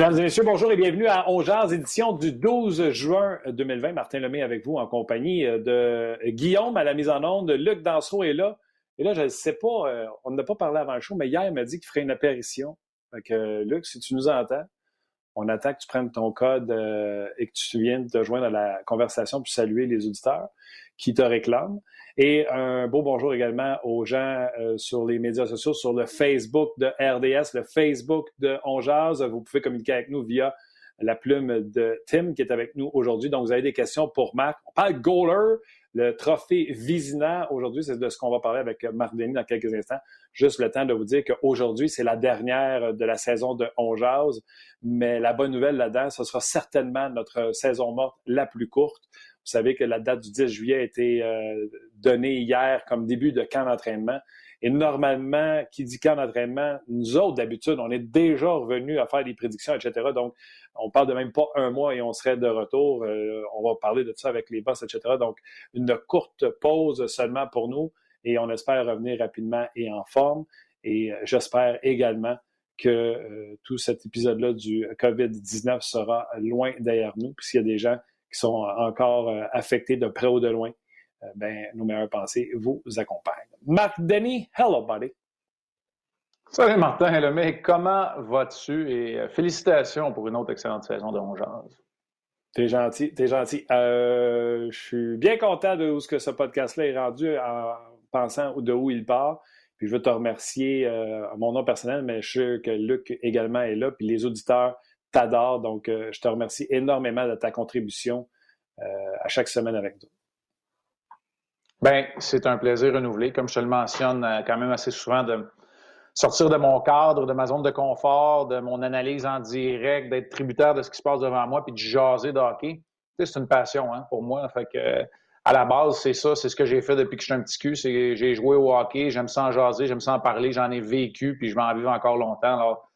Mesdames et messieurs, bonjour et bienvenue à Ongears, édition du 12 juin 2020. Martin Lemay avec vous en compagnie de Guillaume à la mise en onde. Luc Dansereau est là. Et là, je ne sais pas, euh, on n'a pas parlé avant le show, mais hier, il m'a dit qu'il ferait une apparition. Fait que, Luc, si tu nous entends, on attend que tu prennes ton code euh, et que tu viennes te joindre à la conversation pour saluer les auditeurs qui te réclament. Et un beau bonjour également aux gens euh, sur les médias sociaux, sur le Facebook de RDS, le Facebook de Onjaz. Vous pouvez communiquer avec nous via la plume de Tim qui est avec nous aujourd'hui. Donc, vous avez des questions pour Marc. On parle goaler, le trophée Vizina. Aujourd'hui, c'est de ce qu'on va parler avec Marc Denis dans quelques instants. Juste le temps de vous dire qu'aujourd'hui, c'est la dernière de la saison de Onjaz. Mais la bonne nouvelle là-dedans, ce sera certainement notre saison morte la plus courte. Vous savez que la date du 10 juillet a été euh, donnée hier comme début de camp d'entraînement. Et normalement, qui dit camp d'entraînement, nous autres, d'habitude, on est déjà revenus à faire des prédictions, etc. Donc, on parle de même pas un mois et on serait de retour. Euh, on va parler de ça avec les boss, etc. Donc, une courte pause seulement pour nous et on espère revenir rapidement et en forme. Et euh, j'espère également que tout cet épisode-là du COVID-19 sera loin derrière nous, puisqu'il y a des gens qui sont encore euh, affectés de près ou de loin, euh, ben, nos meilleures pensées vous accompagnent. Marc Denis, hello, buddy. Salut Martin, mais comment vas-tu? Et euh, félicitations pour une autre excellente saison de Ongeance. T'es gentil, t'es gentil. je suis bien content de où ce que ce podcast-là est rendu en pensant de où il part. Puis je veux te remercier à mon nom personnel, mais je suis sûr que Luc également est là, puis les auditeurs t'adore. Donc, euh, je te remercie énormément de ta contribution euh, à chaque semaine avec nous. Bien, c'est un plaisir renouvelé. Comme je te le mentionne euh, quand même assez souvent, de sortir de mon cadre, de ma zone de confort, de mon analyse en direct, d'être tributaire de ce qui se passe devant moi, puis de jaser de hockey. c'est une passion hein, pour moi. Fait à la base, c'est ça, c'est ce que j'ai fait depuis que je suis un petit cul. J'ai joué au hockey, j'aime ça jaser, j'aime ça en parler, j'en ai vécu, puis je vais en vivre encore longtemps. Alors,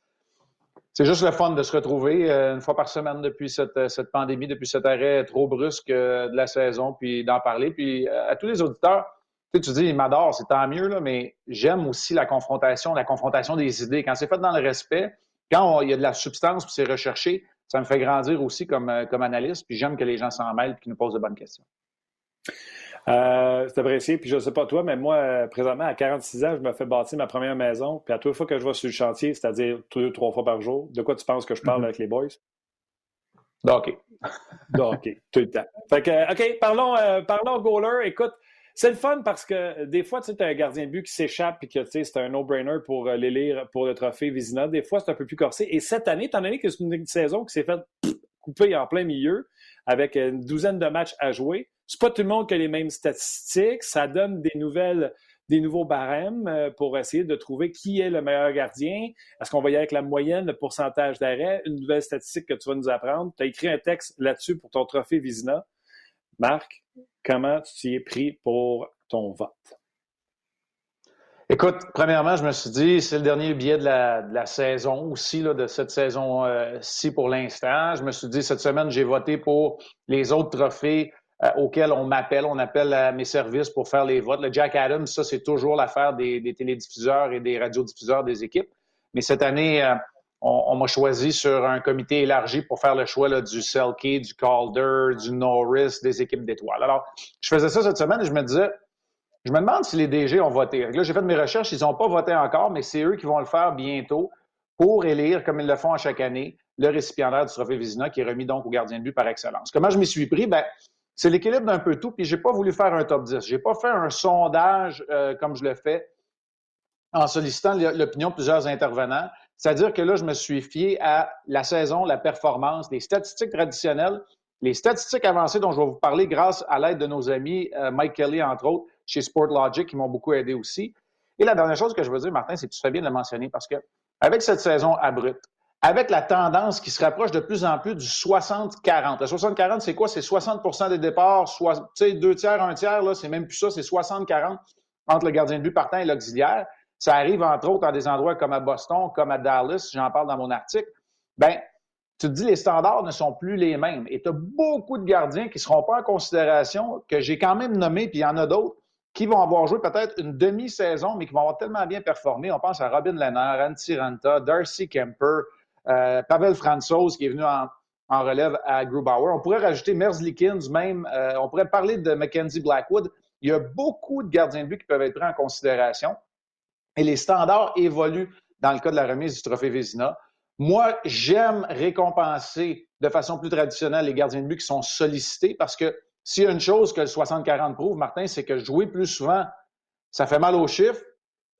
c'est juste le fun de se retrouver euh, une fois par semaine depuis cette, euh, cette pandémie, depuis cet arrêt trop brusque euh, de la saison, puis d'en parler. Puis à tous les auditeurs, tu, sais, tu dis, il m'adore, c'est tant mieux, là, mais j'aime aussi la confrontation, la confrontation des idées. Quand c'est fait dans le respect, quand il y a de la substance, puis c'est recherché, ça me fait grandir aussi comme, comme analyste, puis j'aime que les gens s'en mêlent et qu'ils nous posent de bonnes questions. Euh, c'est apprécié. Puis je ne sais pas toi, mais moi, euh, présentement, à 46 ans, je me fais bâtir ma première maison. Puis à toutes les fois que je vais sur le chantier, c'est-à-dire deux, trois fois par jour, de quoi tu penses que je parle mm-hmm. avec les boys? OK. OK, tout le temps. Fait que, OK, parlons, euh, parlons goaler. Écoute, c'est le fun parce que des fois, tu sais, as un gardien de but qui s'échappe et que tu sais, c'est un no-brainer pour euh, l'élire pour le trophée Vizina. Des fois, c'est un peu plus corsé. Et cette année, étant donné que c'est une saison qui s'est faite couper en plein milieu avec une douzaine de matchs à jouer, c'est pas tout le monde qui a les mêmes statistiques. Ça donne des nouvelles, des nouveaux barèmes euh, pour essayer de trouver qui est le meilleur gardien. Est-ce qu'on va y aller avec la moyenne, le pourcentage d'arrêt? Une nouvelle statistique que tu vas nous apprendre. Tu as écrit un texte là-dessus pour ton trophée Vizina. Marc, comment tu t'y es pris pour ton vote? Écoute, premièrement, je me suis dit, c'est le dernier billet de la, saison aussi, de cette saison-ci pour l'instant. Je me suis dit, cette semaine, j'ai voté pour les autres trophées euh, auxquels on m'appelle. On appelle à mes services pour faire les votes. Le Jack Adams, ça, c'est toujours l'affaire des, télédiffuseurs et des radiodiffuseurs des équipes. Mais cette année, euh, on, m'a choisi sur un comité élargi pour faire le choix là, du Selke, du Calder, du Norris, des équipes d'étoiles. Alors, je faisais ça cette semaine et je me disais, je me demande si les DG ont voté. Là, j'ai fait mes recherches, ils n'ont pas voté encore, mais c'est eux qui vont le faire bientôt pour élire, comme ils le font à chaque année, le récipiendaire du trophée Vizina qui est remis donc au gardien de but par excellence. Comment je m'y suis pris? Ben, c'est l'équilibre d'un peu tout, puis j'ai pas voulu faire un top 10. J'ai pas fait un sondage euh, comme je le fais en sollicitant l'opinion de plusieurs intervenants. C'est-à-dire que là, je me suis fié à la saison, la performance, les statistiques traditionnelles, les statistiques avancées dont je vais vous parler grâce à l'aide de nos amis euh, Mike Kelly, entre autres, chez Sportlogic, qui m'ont beaucoup aidé aussi. Et la dernière chose que je veux dire, Martin, c'est que tu fais bien de le mentionner parce que avec cette saison abrupte, avec la tendance qui se rapproche de plus en plus du 60-40. Le 60-40, c'est quoi? C'est 60% des départs, soit, deux tiers, un tiers, là, c'est même plus ça, c'est 60-40 entre le gardien de but partant et l'auxiliaire. Ça arrive, entre autres, dans des endroits comme à Boston, comme à Dallas, j'en parle dans mon article. Ben, tu te dis, les standards ne sont plus les mêmes. Et tu as beaucoup de gardiens qui ne seront pas en considération, que j'ai quand même nommé, puis il y en a d'autres, qui vont avoir joué peut-être une demi-saison, mais qui vont avoir tellement bien performé. On pense à Robin Lennart, Antti Ranta, Darcy Kemper, euh, Pavel Franzos, qui est venu en, relève à Grubauer. On pourrait rajouter Merzlikins même. Euh, on pourrait parler de Mackenzie Blackwood. Il y a beaucoup de gardiens de but qui peuvent être pris en considération. Et les standards évoluent dans le cas de la remise du trophée Vézina. Moi, j'aime récompenser de façon plus traditionnelle les gardiens de but qui sont sollicités parce que s'il y a une chose que le 60-40 prouve, Martin, c'est que jouer plus souvent, ça fait mal aux chiffres,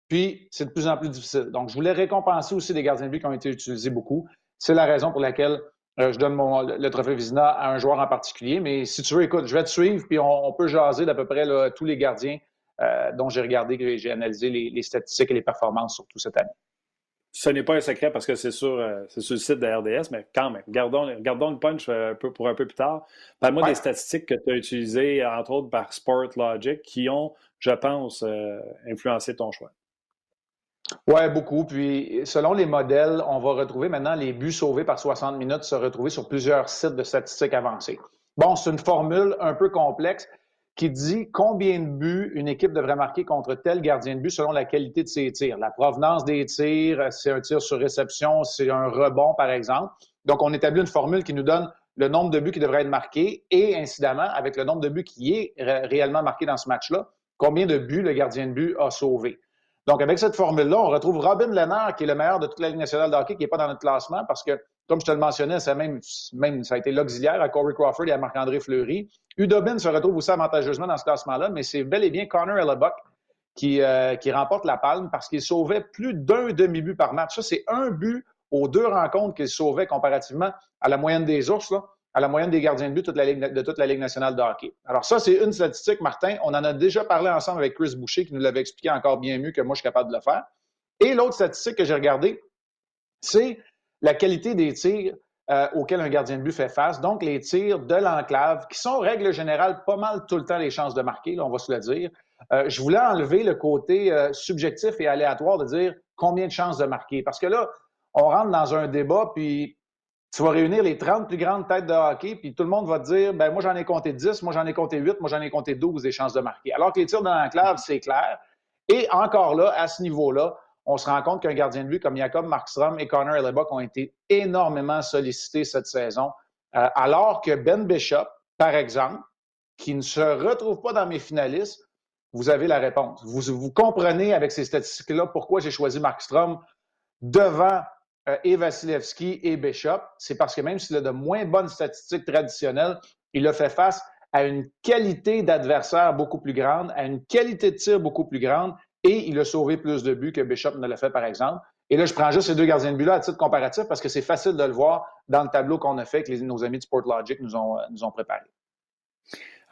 puis c'est de plus en plus difficile. Donc, je voulais récompenser aussi des gardiens de but qui ont été utilisés beaucoup. C'est la raison pour laquelle euh, je donne mon, le trophée Vizina à un joueur en particulier. Mais si tu veux, écoute, je vais te suivre, puis on, peut jaser d'à peu près tous les gardiens euh, dont j'ai regardé, j'ai analysé les, les, statistiques et les performances surtout cette année ce n'est pas un secret parce que c'est sur, euh, sur le site de RDS, mais quand même, gardons, gardons le punch un peu, pour un peu plus tard. Parle-moi des statistiques que tu as utilisées, entre autres par Sport Logic, qui ont, je pense, influencé ton choix. Oui, beaucoup. Puis, selon les modèles, on va retrouver maintenant les buts sauvés par 60 minutes se retrouver sur plusieurs sites de statistiques avancées. Bon, c'est une formule un peu complexe, qui dit combien de buts une équipe devrait marquer contre tel gardien de but selon la qualité de ses tirs. La provenance des tirs, c'est un tir sur réception, c'est un rebond, par exemple. Donc, on établit une formule qui nous donne le nombre de buts qui devraient être marqués et, incidemment, avec le nombre de buts qui est réellement marqué dans ce match-là, combien de buts le gardien de but a sauvé. Donc, avec cette formule-là, on retrouve Robin Lennart, qui est le meilleur de toute la Ligue nationale de qui n'est pas dans notre classement parce que comme je te le mentionnais, ça, même, même, ça a été l'auxiliaire à Corey Crawford et à Marc-André Fleury. Udobin se retrouve aussi avantageusement dans ce classement-là, mais c'est bel et bien Connor Hellebuck qui, euh, qui remporte la palme parce qu'il sauvait plus d'un demi-but par match. Ça, c'est un but aux deux rencontres qu'il sauvait comparativement à la moyenne des ours, là, à la moyenne des gardiens de but de toute la Ligue nationale de hockey. Alors ça, c'est une statistique, Martin. On en a déjà parlé ensemble avec Chris Boucher qui nous l'avait expliqué encore bien mieux que moi, je suis capable de le faire. Et l'autre statistique que j'ai regardée, c'est la qualité des tirs euh, auxquels un gardien de but fait face, donc les tirs de l'enclave, qui sont, règle générale, pas mal tout le temps les chances de marquer, là, on va se le dire. Euh, je voulais enlever le côté euh, subjectif et aléatoire de dire combien de chances de marquer. Parce que là, on rentre dans un débat, puis tu vas réunir les 30 plus grandes têtes de hockey, puis tout le monde va te dire, ben moi j'en ai compté 10, moi j'en ai compté 8, moi j'en ai compté 12 des chances de marquer. Alors que les tirs de l'enclave, c'est clair. Et encore là, à ce niveau-là, on se rend compte qu'un gardien de but comme Jacob Markstrom et Connor Hellebuck ont été énormément sollicités cette saison, euh, alors que Ben Bishop, par exemple, qui ne se retrouve pas dans mes finalistes, vous avez la réponse. Vous, vous comprenez avec ces statistiques-là pourquoi j'ai choisi Markstrom devant euh, et Vasilevski et Bishop. C'est parce que même s'il a de moins bonnes statistiques traditionnelles, il a fait face à une qualité d'adversaire beaucoup plus grande, à une qualité de tir beaucoup plus grande et il a sauvé plus de buts que Bishop ne l'a fait, par exemple. Et là, je prends juste ces deux gardiens de but-là à titre comparatif parce que c'est facile de le voir dans le tableau qu'on a fait que nos amis de Sportlogic nous ont, nous ont préparé.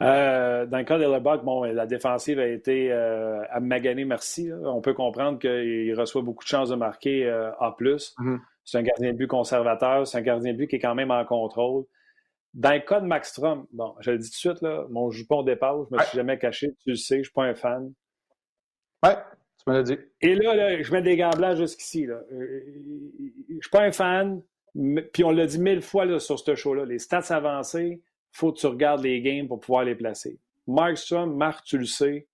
Euh, dans le cas de bon, la défensive a été euh, à maganer, merci. On peut comprendre qu'il reçoit beaucoup de chances de marquer euh, A. Mm-hmm. C'est un gardien de but conservateur, c'est un gardien de but qui est quand même en contrôle. Dans le cas de Max Strom, bon, je le dis tout de suite, là, mon jupon dépasse, je ne me suis jamais caché, tu le sais, je ne suis pas un fan. Oui, tu me l'as dit. Et là, je mets des gants blancs jusqu'ici. Là. Euh, je ne suis pas un fan, puis on l'a dit mille fois là, sur ce show-là. Les stats avancés, il faut que tu regardes les games pour pouvoir les placer. Markstrom, Marc, tu le sais,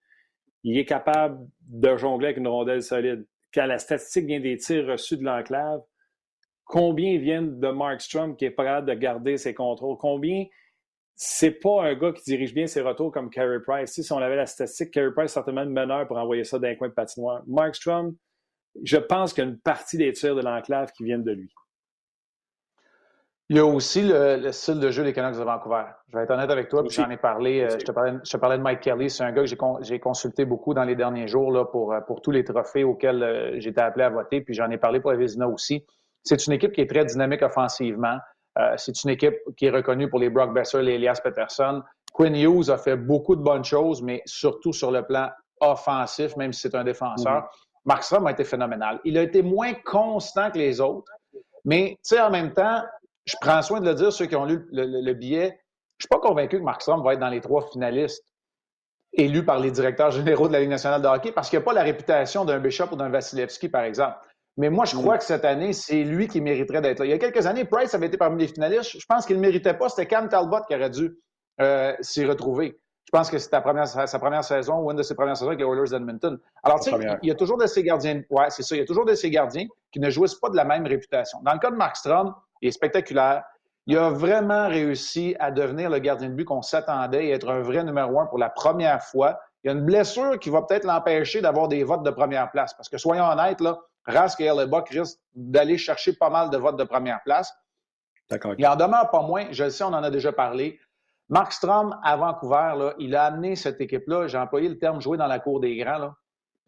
il est capable de jongler avec une rondelle solide. Quand la statistique vient des tirs reçus de l'enclave, combien viennent de Markstrom qui est prêt de garder ses contrôles? Combien? C'est pas un gars qui dirige bien ses retours comme Carey Price. Si on avait la statistique, Carey Price certainement le meneur pour envoyer ça dans un coin de patinoire. Markstrom, je pense qu'il y a une partie des tirs de l'enclave qui viennent de lui. Il y a aussi le, style de jeu des Canucks de Vancouver. Je vais être honnête avec toi, puis j'en ai parlé. Euh, je, te parlais, je, te parlais, de Mike Kelly. C'est un gars que j'ai consulté beaucoup dans les derniers jours là, pour, euh, pour tous les trophées auxquels euh, j'étais appelé à voter. Puis j'en ai parlé pour la Vézina aussi. C'est une équipe qui est très dynamique offensivement. c'est une équipe qui est reconnue pour les Brock Besser, les Elias Peterson. Quinn Hughes a fait beaucoup de bonnes choses, mais surtout sur le plan offensif, même si c'est un défenseur. Mm-hmm. Mark Strom a été phénoménal. Il a été moins constant que les autres, mais tu sais, en même temps, je prends soin de le dire, ceux qui ont lu le, billet, je ne suis pas convaincu que Mark Strom va être dans les trois finalistes élus par les directeurs généraux de la Ligue nationale de hockey parce qu'il n'a pas la réputation d'un Bishop ou d'un Vasilevski, par exemple. Mais moi, je crois que cette année, c'est lui qui mériterait d'être là. Il y a quelques années, Price avait été parmi les finalistes. Je pense qu'il ne méritait pas. C'était Cam Talbot qui aurait dû euh, s'y retrouver. Je pense que c'est sa première saison ou une de ses premières saisons avec les Oilers d'Edmonton. Alors, tu sais, il y a toujours de ces gardiens. Ouais, c'est ça. Il y a toujours de ces gardiens qui ne jouissent pas de la même réputation. Dans le cas de Mark Strom, il est spectaculaire. Il a vraiment réussi à devenir le gardien de but qu'on s'attendait et être un vrai numéro un pour la première fois. Il y a une blessure qui va peut-être l'empêcher d'avoir des votes de première place. Parce que soyons honnêtes, là, Rask et Hellebuck risquent d'aller chercher pas mal de votes de première place. D'accord. Il en demeure pas moins, je le sais, on en a déjà parlé. Mark Strom, à Vancouver, là, il a amené cette équipe-là, j'ai employé le terme jouer dans la cour des grands. Là.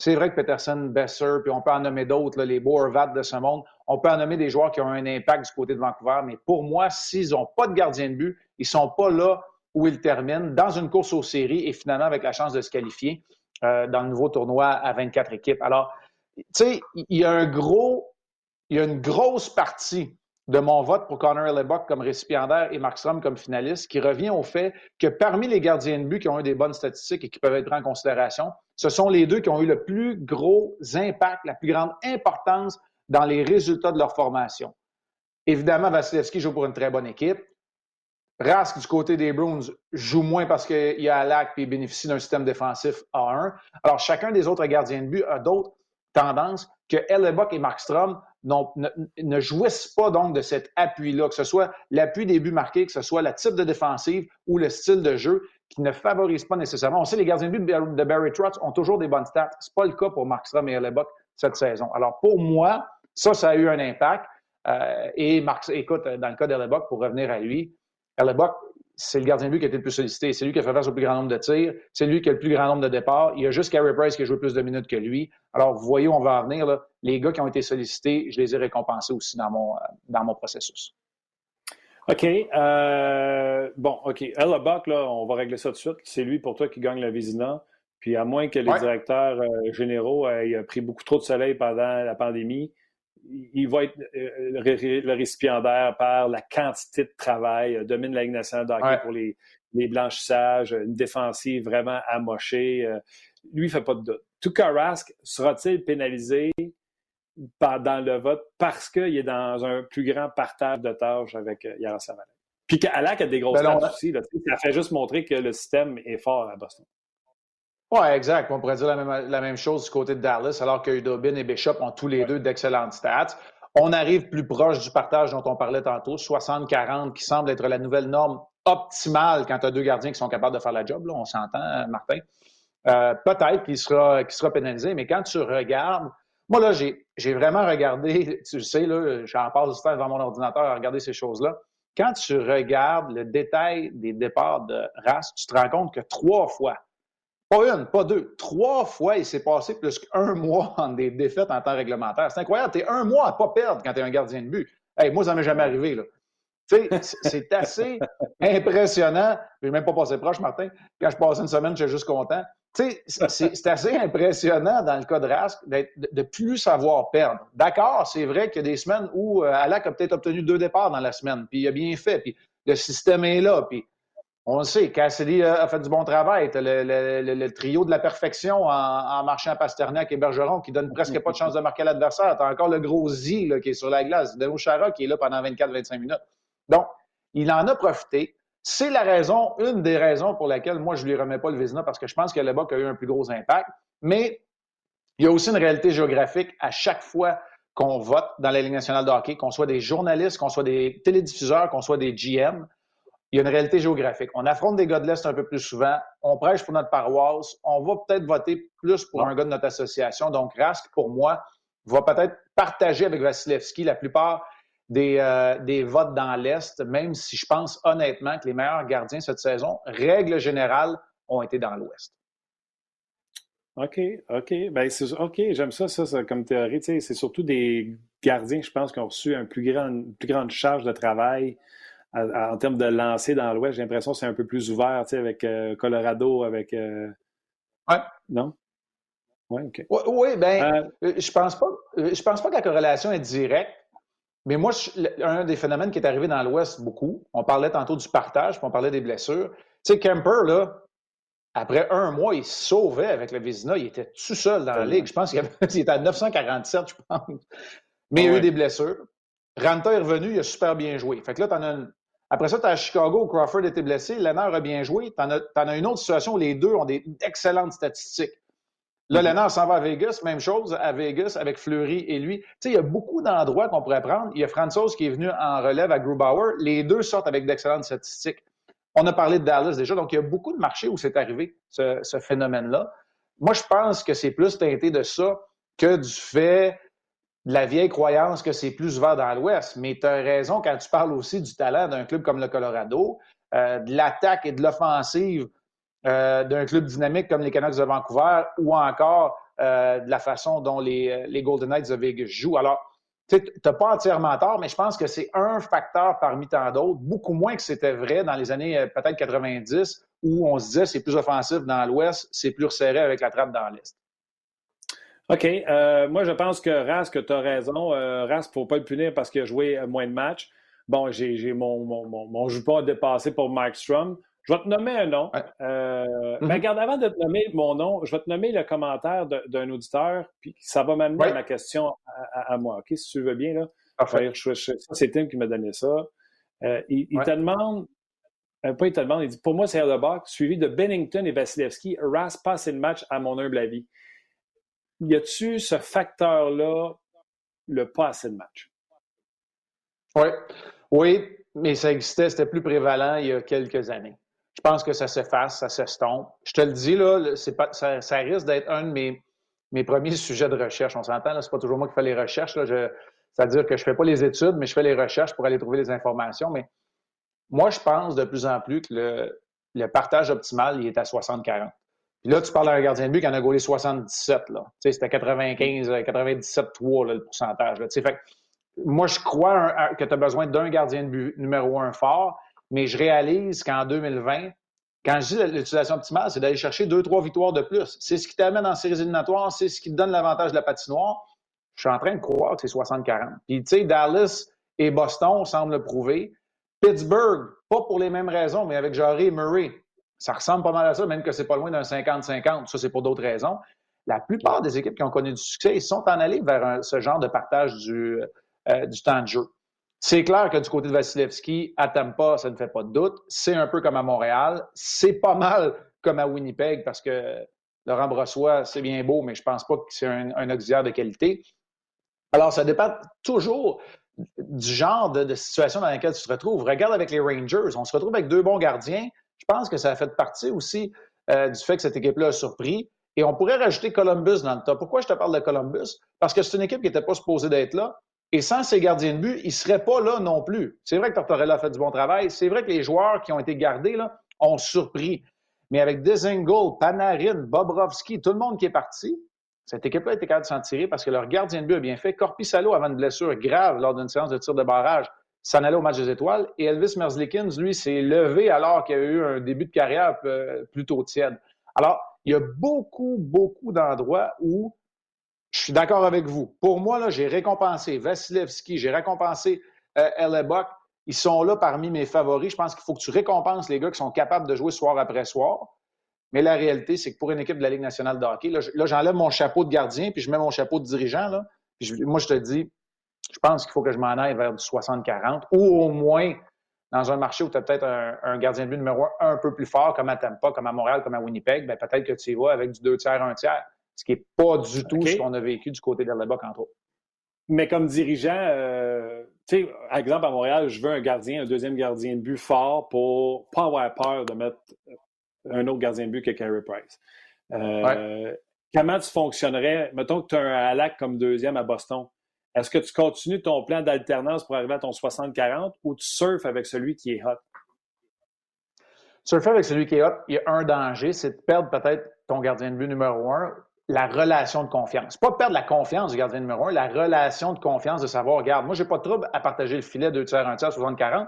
C'est vrai que Peterson, Besser, puis on peut en nommer d'autres, les Boervat de ce monde, on peut en nommer des joueurs qui ont un impact du côté de Vancouver, mais pour moi, s'ils n'ont pas de gardien de but, ils ne sont pas là où ils terminent, dans une course aux séries et finalement avec la chance de se qualifier euh, dans le nouveau tournoi à 24 équipes. Alors, tu sais, il y a un gros, il y a une grosse partie de mon vote pour Connor Hellebuck comme récipiendaire et Markstrom comme finaliste, qui revient au fait que parmi les gardiens de but qui ont eu des bonnes statistiques et qui peuvent être pris en considération, ce sont les deux qui ont eu le plus gros impact, la plus grande importance dans les résultats de leur formation. Évidemment, Vasilevski joue pour une très bonne équipe. Rask, du côté des Bruins, joue moins parce qu'il y a Alak et bénéficie d'un système défensif A1. Alors, chacun des autres gardiens de but a d'autres tendances que Hellebuck et Markstrom ne, ne, jouissent pas donc de cet appui-là, que ce soit l'appui des buts marqués, que ce soit le type de défensive ou le style de jeu qui ne favorise pas nécessairement. On sait les gardiens de but de Barry Trotz ont toujours des bonnes stats. Ce n'est pas le cas pour Markstrom et Hellebuck cette saison. Alors pour moi, ça, ça a eu un impact. Euh, et Mark, écoute, dans le cas d'Hellebuck, pour revenir à lui, Hellebuck, c'est le gardien de but qui a été le plus sollicité. C'est lui qui a fait face au plus grand nombre de tirs. C'est lui qui a le plus grand nombre de départs. Il y a juste Carey Price qui a joué plus de minutes que lui. Alors, vous voyez où on va en venir. Là. Les gars qui ont été sollicités, je les ai récompensés aussi dans mon, euh, dans mon processus. OK. Euh, bon, OK. Hellebuck, là, on va régler ça tout de suite. C'est lui pour toi qui gagne la Vizina. Puis à moins que les directeurs généraux aient pris beaucoup trop de soleil pendant la pandémie, il va être euh, le récipiendaire par la quantité de travail, euh, domine la Ligue nationale pour les, blanchissages, une défensive vraiment amochée. Euh, lui, il ne fait pas de doute. Tout Rask sera-t-il pénalisé dans le vote parce qu'il est dans un plus grand partage de tâches avec Yaroslav Puis qu'Alak a des grosses ben tâches aussi. ça fait juste montrer que le système est fort à Boston. Oui, exact. On pourrait dire la même, chose du côté de Dallas, alors que Udobin et Bishop ont tous les deux d'excellentes stats. On arrive plus proche du partage dont on parlait tantôt, 60-40, qui semble être la nouvelle norme optimale quand tu as deux gardiens qui sont capables de faire la job. Là, on s'entend, Martin. Euh, peut-être qu'il sera, sera pénalisé, mais quand tu regardes, moi là, j'ai vraiment regardé, tu sais, là, j'en passe du temps devant mon ordinateur à regarder ces choses-là. Quand tu regardes le détail des départs de race, tu te rends compte que trois fois, pas une, pas deux. Trois fois, il s'est passé plus qu'un mois en des défaites en temps réglementaire. C'est incroyable. Tu es un mois à pas perdre quand tu es un gardien de but. Hey, moi, ça m'est jamais arrivé. Là. C'est assez impressionnant. Je n'ai même pas passé proche, Martin. Quand je passe une semaine, je suis juste content. C'est assez impressionnant dans le cas de Rask de, de plus savoir perdre. D'accord, c'est vrai qu'il y a des semaines où euh, Alak a peut-être obtenu deux départs dans la semaine, puis il a bien fait, puis le système est là, puis on le sait, Cassidy a fait du bon travail. le, trio de la perfection en, marchant à Pasternak et Bergeron qui donne presque pas de chance de marquer l'adversaire. Tu as encore le gros Z qui est sur la glace, Deno Chara qui est là pendant 24-25 minutes. Donc, il en a profité. C'est la raison, une des raisons pour laquelle moi, je lui remets pas le Vizina parce que je pense que le Buck a eu un plus gros impact. Mais il y a aussi une réalité géographique à chaque fois qu'on vote dans la Ligue nationale de hockey, qu'on soit des journalistes, qu'on soit des télédiffuseurs, qu'on soit des GM il y a une réalité géographique. On affronte des gars de l'Est un peu plus souvent. On prêche pour notre paroisse. On va peut-être voter plus pour un gars de notre association. Donc, Rask, pour moi, va peut-être partager avec Vasilevski la plupart des, euh, des votes dans l'Est, même si je pense honnêtement que les meilleurs gardiens cette saison, règle générale, ont été dans l'Ouest. OK, OK. Ben, OK, j'aime ça, ça, comme théorie. C'est surtout des gardiens, je pense, qui ont reçu un plus grand, une plus grande charge de travail en termes de lancer dans l'Ouest. J'ai l'impression que c'est un peu plus ouvert avec euh, Colorado, avec. Euh, ouais. Non? Oui, OK. Oui, ben, euh, je pense pas. Je pense pas que la corrélation est directe. Mais moi, un des phénomènes qui est arrivé dans l'Ouest beaucoup, on parlait tantôt du partage, puis on parlait des blessures. Tu sais, Kemper, là, après un mois, il se sauvait avec le Vizina. Il était tout seul dans la ligue. Je pense qu'il était à 947, je pense. Mais il a eu des blessures. Ranta est revenu, il a super bien joué. Fait que là, t'en as une... Après ça, tu as à Chicago, Crawford était blessé, Lennart a bien joué. Tu en, as une autre situation où les deux ont des excellentes statistiques. Là, mm-hmm. Lennart s'en va à Vegas, même chose à Vegas avec Fleury et lui. Tu sais, il y a beaucoup d'endroits qu'on pourrait prendre. Il y a Franzos qui est venu en relève à Grubauer. Les deux sortent avec d'excellentes statistiques. On a parlé de Dallas déjà, donc il y a beaucoup de marchés où c'est arrivé, ce, phénomène-là. Moi, je pense que c'est plus teinté de ça que du fait la vieille croyance que c'est plus ouvert dans l'Ouest. Mais tu as raison quand tu parles aussi du talent d'un club comme le Colorado, euh, de l'attaque et de l'offensive euh, d'un club dynamique comme les Canucks de Vancouver ou encore euh, de la façon dont les, Golden Knights de Vegas jouent. Alors, tu n'as pas entièrement tort, mais je pense que c'est un facteur parmi tant d'autres, beaucoup moins que c'était vrai dans les années peut-être 90, où on se disait c'est plus offensif dans l'Ouest, c'est plus resserré avec la trappe dans l'Est. OK. Euh, moi, je pense que Rask, tu as raison. Euh, Rask, il ne faut pas le punir parce qu'il a joué moins de matchs. Bon, j'ai mon, mon, mon, mon jupon dépassé pour Mike Strum. Je vais te nommer un nom. Euh, mais mhm. regarde, avant de te nommer mon nom, je vais te nommer le commentaire d'un auditeur, puis ça va m'amener à ma question à, moi. OK, si tu veux bien, là. C'est Tim qui m'a donné ça. Euh, il, te demande, euh, pas il te demande, il dit Pour moi, c'est box suivi de Bennington et Vasilevski. Ras passe le match, à mon humble avis. Y a-tu ce facteur-là, le pas assez de match? Oui. Oui, mais ça existait, c'était plus prévalent il y a quelques années. Je pense que ça s'efface, ça s'estompe. Je te le dis, là, pas, ça, risque d'être un de mes, mes premiers sujets de recherche. On s'entend, c'est pas toujours moi qui fais les recherches. c'est-à-dire que je fais pas les études, mais je fais les recherches pour aller trouver les informations. Mais moi, je pense de plus en plus que le, partage optimal, il est à 60-40. Puis là, tu parles d'un gardien de but qui en a gaulé 77. Là. Tu sais, c'était 95, 97-3 le pourcentage. Là. fait, moi, je crois que tu as besoin d'un gardien de but numéro un fort mais je réalise qu'en 2020, quand je dis l'utilisation optimale, c'est d'aller chercher deux, trois victoires de plus. C'est ce qui t'amène en séries éliminatoires, c'est ce qui te donne l'avantage de la patinoire. Je suis en train de croire que c'est 60-40. Puis, tu sais, Dallas et Boston semblent le prouver. Pittsburgh, pas pour les mêmes raisons, mais avec Jarry et Murray, ça ressemble pas mal à ça, même que c'est pas loin d'un 50-50. Ça, c'est pour d'autres raisons. La plupart des équipes qui ont connu du succès, ils sont en allés vers ce genre de partage du, euh, du temps de jeu. C'est clair que du côté de Vasilevski, à Tampa, ça ne fait pas de doute. C'est un peu comme à Montréal. C'est pas mal comme à Winnipeg parce que Laurent Brossois, c'est bien beau, mais je pense pas que c'est un, auxiliaire de qualité. Alors, ça dépend toujours du genre de, situation dans laquelle tu te retrouves. Regarde avec les Rangers, on se retrouve avec deux bons gardiens. Je pense que ça a fait partie aussi euh, du fait que cette équipe-là a surpris. Et on pourrait rajouter Columbus dans le tas. Pourquoi je te parle de Columbus? Parce que c'est une équipe qui n'était pas supposée d'être là. Et sans ces gardiens de but, ils ne seraient pas là non plus. C'est vrai que Tortorella a fait du bon travail. C'est vrai que les joueurs qui ont été gardés là, ont surpris. Mais avec Dezingle, Panarin, Bobrovski, tout le monde qui est parti, cette équipe-là a été capable de s'en tirer parce que leur gardien de but a bien fait. Corpissalo, avant une blessure grave lors d'une séance de tir de barrage, s'en allait au match des étoiles. Et Elvis Merzlikins, lui, s'est levé alors qu'il a eu un début de carrière euh, plutôt tiède. Alors, il y a beaucoup, beaucoup d'endroits où je suis d'accord avec vous. Pour moi, là, j'ai récompensé Vasilevski, j'ai récompensé euh, Ils sont là parmi mes favoris. Je pense qu'il faut que tu récompenses les gars qui sont capables de jouer soir après soir. Mais la réalité, c'est que pour une équipe de la Ligue nationale de hockey, là, j'enlève mon chapeau de gardien puis je mets mon chapeau de dirigeant. Là, moi, je te dis, je pense qu'il faut que je m'en aille vers du 60-40 ou au moins dans un marché où tu as peut-être un, gardien de but numéro un un peu plus fort, comme à Tampa, comme à Montréal, comme à Winnipeg, ben peut-être que tu y vas avec du deux tiers, un tiers ce qui n'est pas du tout ce qu'on a vécu du côté de l'Alabama, entre autres. Mais comme dirigeant, euh, tu sais, par exemple, à Montréal, je veux un gardien, un deuxième gardien de but fort pour pas avoir peur de mettre un autre gardien de but que Carey Price. Euh, comment tu fonctionnerais? Mettons que tu as un Alak comme deuxième à Boston. Est-ce que tu continues ton plan d'alternance pour arriver à ton 60-40 ou tu surfes avec celui qui est hot? Surfer avec celui qui est hot, il y a un danger, c'est de perdre peut-être ton gardien de but numéro un, la relation de confiance. Pas perdre la confiance du gardien numéro un, la relation de confiance de savoir, regarde, moi, j'ai pas de trouble à partager le filet deux tiers, un tiers, 60-40,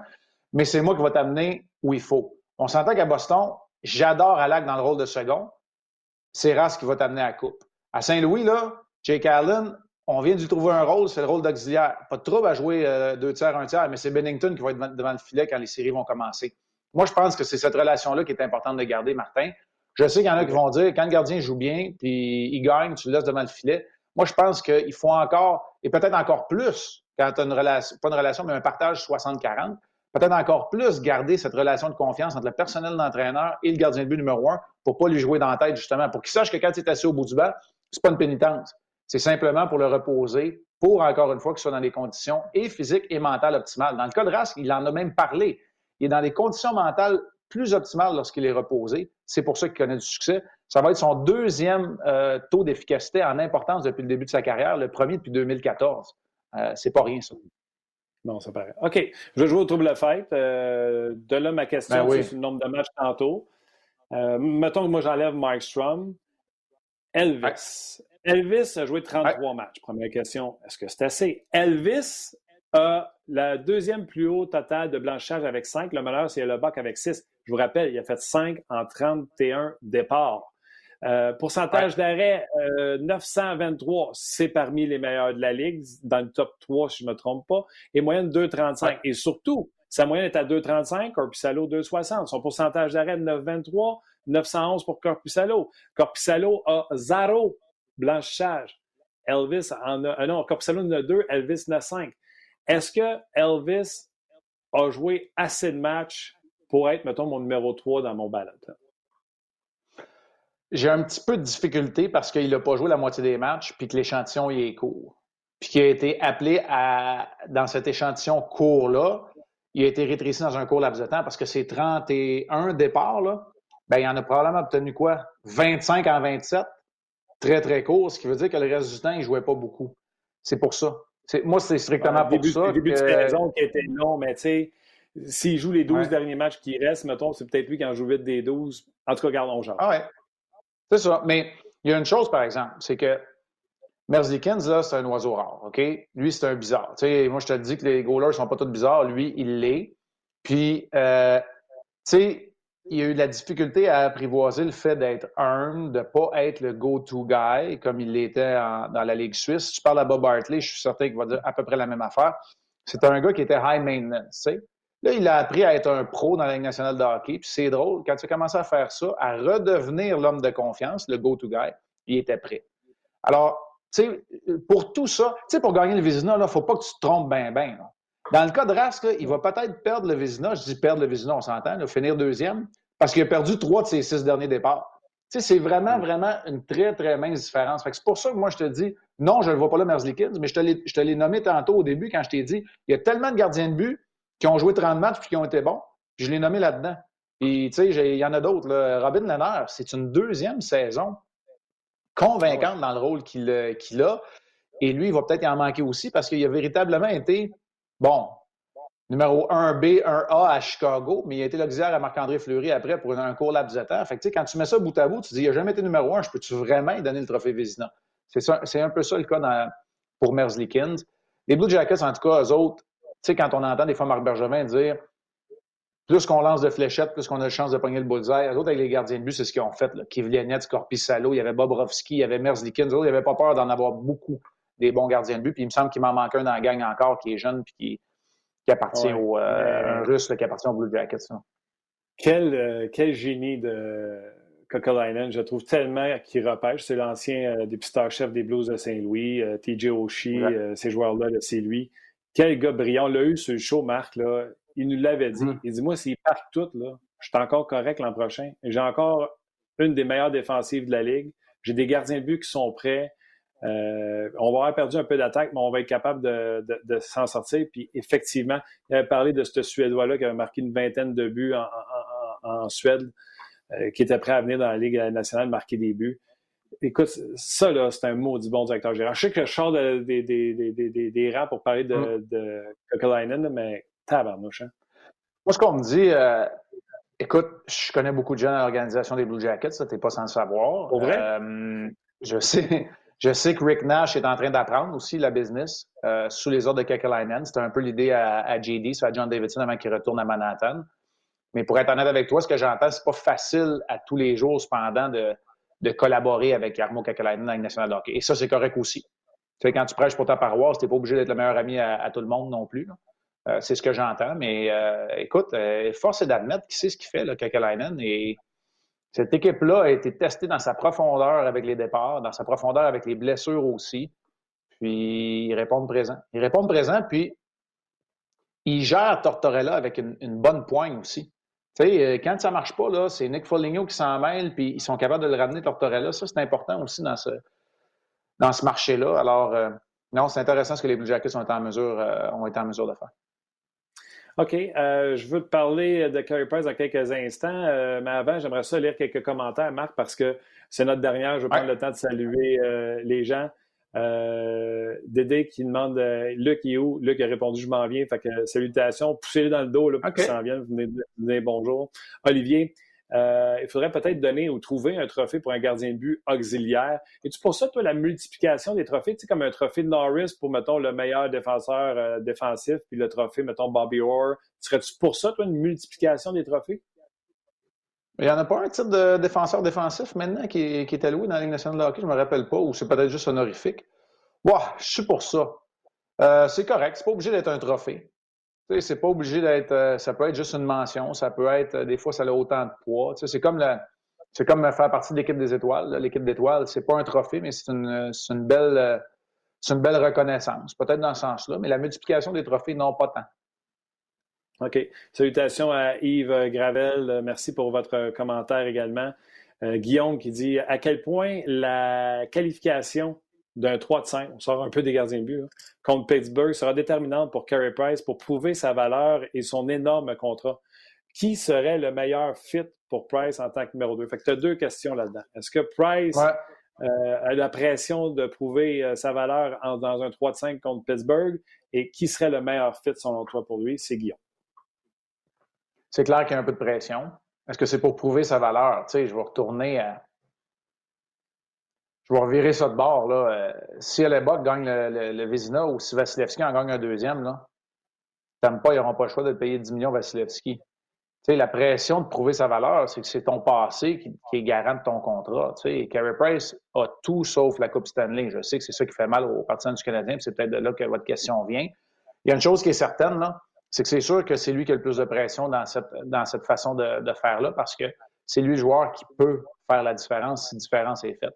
mais c'est moi qui va t'amener où il faut. On s'entend qu'à Boston, j'adore Alak dans le rôle de second. C'est Ras qui va t'amener à coupe. À Saint-Louis, là, Jake Allen, on vient de lui trouver un rôle, c'est le rôle d'auxiliaire. Pas de trouble à jouer euh, deux tiers, un tiers, mais c'est Bennington qui va être devant le filet quand les séries vont commencer. Moi, je pense que c'est cette relation-là qui est importante de garder, Martin. Je sais qu'il y en a qui vont dire, quand le gardien joue bien, puis il gagne, tu le laisses devant le filet. Moi, je pense qu'il faut encore, et peut-être encore plus, quand tu as une relation, pas une relation, mais un partage 60-40, peut-être encore plus garder cette relation de confiance entre le personnel d'entraîneur et le gardien de but numéro un pour pas lui jouer dans la tête, justement, pour qu'il sache que quand il est assis au bout du banc, c'est pas une pénitence. C'est simplement pour le reposer, pour, encore une fois, qu'il soit dans des conditions et physiques et mentales optimales. Dans le cas de Rask, il en a même parlé. Il est dans des conditions mentales plus optimales lorsqu'il est reposé. C'est pour ça qu'il connaît du succès. Ça va être son deuxième euh, taux d'efficacité en importance depuis le début de sa carrière, le premier depuis 2014. Euh, c'est pas rien, ça. Non, ça paraît. OK. Je vais jouer au trouble fête. Euh, de là, ma question, ben c'est le nombre de matchs tantôt. Euh, mettons que moi, j'enlève Mike Strom. Elvis. Elvis a joué 33 matchs. Première question, est-ce que c'est assez? Elvis a la deuxième plus haut total de blanchage avec 5. Le malheur, c'est le bac avec 6. Je vous rappelle, il a fait 5 en 31 départs. Euh, pourcentage d'arrêt, 923, euh, c'est parmi les meilleurs de la Ligue, dans le top 3 si je ne me trompe pas, et moyenne 2,35. Et surtout, sa moyenne est à 2,35, Corpusalo 2,60. Son pourcentage d'arrêt de 9,23, 911 pour Corpusalo. Corpusalo a 0 blanchissage. Elvis en a, euh, non, Corpusalo en a 2, Elvis en a 5. Est-ce que Elvis a joué assez de matchs pour être, mettons, mon numéro 3 dans mon ballot? J'ai un petit peu de difficulté parce qu'il n'a pas joué la moitié des matchs puis que l'échantillon est court. Puis qu'il a été appelé à, dans cet échantillon court-là, il a été rétréci dans un court laps de temps parce que c'est 31 départs, là, ben, il en a probablement obtenu quoi? 25 en 27? Très, très court, ce qui veut dire que le reste du temps, il ne jouait pas beaucoup. C'est pour ça. Moi, c'est strictement pour ça. Le début de saison qui était long, mais tu sais, s'il joue les 12 derniers matchs qui restent, mettons, c'est peut-être lui qui en joue vite des 12. En tout cas, gardons genre. Ah ouais. C'est ça. Mais il y a une chose, par exemple, c'est que Merzlikins, là, c'est un oiseau rare, OK? Lui, c'est un bizarre. Tu sais, moi, je te dis que les goalers sont pas tous bizarres. Lui, il l'est. Puis, euh, tu sais, il a eu la difficulté à apprivoiser le fait d'être un, de ne pas être le go-to guy comme il l'était dans la Ligue suisse. Si tu parles à Bob Hartley, je suis certain qu'il va dire à peu près la même affaire. C'est un gars qui était high maintenance. Là, il a appris à être un pro dans la Ligue nationale de hockey. Puis c'est drôle, quand tu as commencé à faire ça, à redevenir l'homme de confiance, le go-to guy, il était prêt. Alors, tu sais, pour tout ça, tu sais, pour gagner le Vizina, il ne faut pas que tu te trompes bien, bien. Dans le cas de Rask, il va peut-être perdre le Vizina. Je dis perdre le Vizina, on s'entend, finir deuxième, parce qu'il a perdu trois de ses six derniers départs. Tu sais, c'est vraiment, vraiment une très, très mince différence. c'est pour ça que moi, je te dis, non, je ne le vois pas là, Merzlikins, mais je te l'ai nommé tantôt au début quand je t'ai dit, il y a tellement de gardiens de but qui ont joué 30 matchs puis qui ont été bons. Puis je l'ai nommé là-dedans. Et tu sais, il y en a d'autres. Robin Lennart, c'est une deuxième saison convaincante dans le rôle qu'il a. Et lui, il va peut-être y en manquer aussi parce qu'il a véritablement été, bon, numéro 1B, 1A à Chicago, mais il a été l'auxiliaire à Marc-André Fleury après pour un court laps de temps. Quand tu mets ça bout à bout, tu dis, il n'a jamais été numéro 1, je peux-tu vraiment donner le trophée Vézina? C'est un peu ça le cas pour Merzlikins. Les Blue Jackets, en tout cas, eux autres, quand on entend des fois Marc Bergevin dire plus qu'on lance de fléchettes, plus qu'on a de chance de pogner le bullseye. Les autres, avec les gardiens de but, c'est ce qu'ils ont fait. Là. Kivlianets, Salo, il y avait Bobrovski, il y avait Merzlikins. Les autres, ils n'avaient pas peur d'en avoir beaucoup des bons gardiens de but. Puis il me semble qu'il m'en manque un dans la gang encore qui est jeune puis qui, qui appartient au euh, un russe qui appartient au Blue Jackets. Quel, euh, quel génie de Kokolainen. Je trouve tellement qu'il repêche. C'est l'ancien euh, dépisteur-chef des Blues de Saint-Louis, TJ Oshie, ces joueurs-là, c'est lui. Quel gars brillant. On l'a eu sur le show, Marc. Là. Il nous l'avait dit. Mm. Il dit Moi, s'ils partent toutes, là, je suis encore correct l'an prochain. J'ai encore une des meilleures défensives de la Ligue. J'ai des gardiens de but qui sont prêts. Euh, on va avoir perdu un peu d'attaque, mais on va être capable de, s'en sortir. Puis effectivement, il avait parlé de ce Suédois-là qui avait marqué une vingtaine de buts en, Suède, euh, qui était prêt à venir dans la Ligue nationale marquer des buts. écoute, ça, là, c'est un maudit bon directeur général. Je sais que je sors des, des, rangs pour parler de, mm. de mais tabarnouche, hein? Moi, ce qu'on me dit, euh, écoute, je connais beaucoup de gens dans l'organisation des Blue Jackets, ça, t'es pas sans le savoir. Pour vrai? Je sais. Je sais que Rick Nash est en train d'apprendre aussi la business euh, sous les ordres de Kekalainen. C'était un peu l'idée à, JD, soit à John Davidson avant qu'il retourne à Manhattan. Mais pour être honnête avec toi, ce que j'entends, c'est pas facile à tous les jours, cependant, de, collaborer avec Armo Kekalainen dans National hockey. Et ça, c'est correct aussi. Tu quand tu prêches pour ta paroisse, tu n'es pas obligé d'être le meilleur ami à, tout le monde non plus. Euh, c'est ce que j'entends. Mais euh, écoute, force est d'admettre qu'il sait ce qu'il fait, là, Kekalainen. Et cette équipe-là a été testée dans sa profondeur avec les départs, dans sa profondeur avec les blessures aussi. Puis ils répondent présent. Ils répondent présent, puis ils gèrent Tortorella avec une, bonne poigne aussi. Tu sais, euh, quand ça marche pas, c'est Nick Foligno qui s'en mêle, puis ils sont capables de le ramener Tortorella. Ça, c'est important aussi dans ce, dans ce marché-là. Alors, euh, non, c'est intéressant ce que les Blue Jackets ont été en mesure, euh, ont été en mesure de faire. OK. Euh, je veux te parler de Carey Price dans quelques instants, euh, mais avant, j'aimerais ça lire quelques commentaires, Marc, parce que c'est notre dernière. Je veux prendre le temps de saluer euh, les gens. Dédé qui demande Luc est où? Luc a répondu Je m'en viens. Fait que salutations, poussez-le dans le dos là, pour qu'il s'en vienne. Venez, venez, bonjour. Olivier, euh, il faudrait peut-être donner ou trouver un trophée pour un gardien de but auxiliaire. Et tu pour ça, toi, la multiplication des trophées, tu sais, comme un trophée de Norris pour, mettons, le meilleur défenseur euh, défensif, puis le trophée, mettons, Bobby Orr. Serais-tu pour ça, toi, une multiplication des trophées? Il n'y en a pas un type de défenseur défensif maintenant qui est, alloué dans la Ligue nationale de hockey, je ne me rappelle pas, ou c'est peut-être juste honorifique. Wow, je suis pour ça. Euh, c'est correct, c'est pas obligé d'être un trophée. Tu sais, c'est pas obligé d'être. Euh, ça peut être juste une mention. Ça peut être. Euh, des fois, ça a autant de poids. Tu sais, c'est comme C'est comme faire partie de l'équipe des étoiles. L'équipe d'étoiles, c'est pas un trophée, mais c'est une, une, belle, euh, c'est une belle reconnaissance. Peut-être dans ce sens-là, mais la multiplication des trophées, non, pas tant. OK. Salutations à Yves Gravel. Merci pour votre commentaire également. Guillaume qui dit à quel point la qualification d'un 3 de 5, on sort un peu des gardiens de but, contre Pittsburgh sera déterminante pour Carey Price pour prouver sa valeur et son énorme contrat. Qui serait le meilleur fit pour Price en tant que numéro 2? Fait que tu as deux questions là-dedans. Est-ce que Price euh, a la pression de prouver euh, sa valeur dans un 3 de 5 contre Pittsburgh? Et qui serait le meilleur fit selon toi pour lui? C'est Guillaume. C'est clair qu'il y a un peu de pression. Est-ce que c'est pour prouver sa valeur? Tu sais, je vais retourner à je vais revirer ça de bord. Là. Euh, si Alebok gagne le, le, Vézina ou si Vasilevski en gagne un deuxième, là, t'aimes pas, ils n'auront pas le choix de payer 10 millions Vasilevski. Tu sais, la pression de prouver sa valeur, c'est que c'est ton passé qui, est garant de ton contrat. Tu sais, Carey Price a tout sauf la Coupe Stanley. Je sais que c'est ça qui fait mal aux partisans du Canadien, c'est peut-être de là que votre question vient. Il y a une chose qui est certaine, là, c'est que c'est sûr que c'est lui qui a le plus de pression dans cette, dans cette façon de, de faire-là, parce que c'est lui le joueur qui peut faire la différence si différence est faite.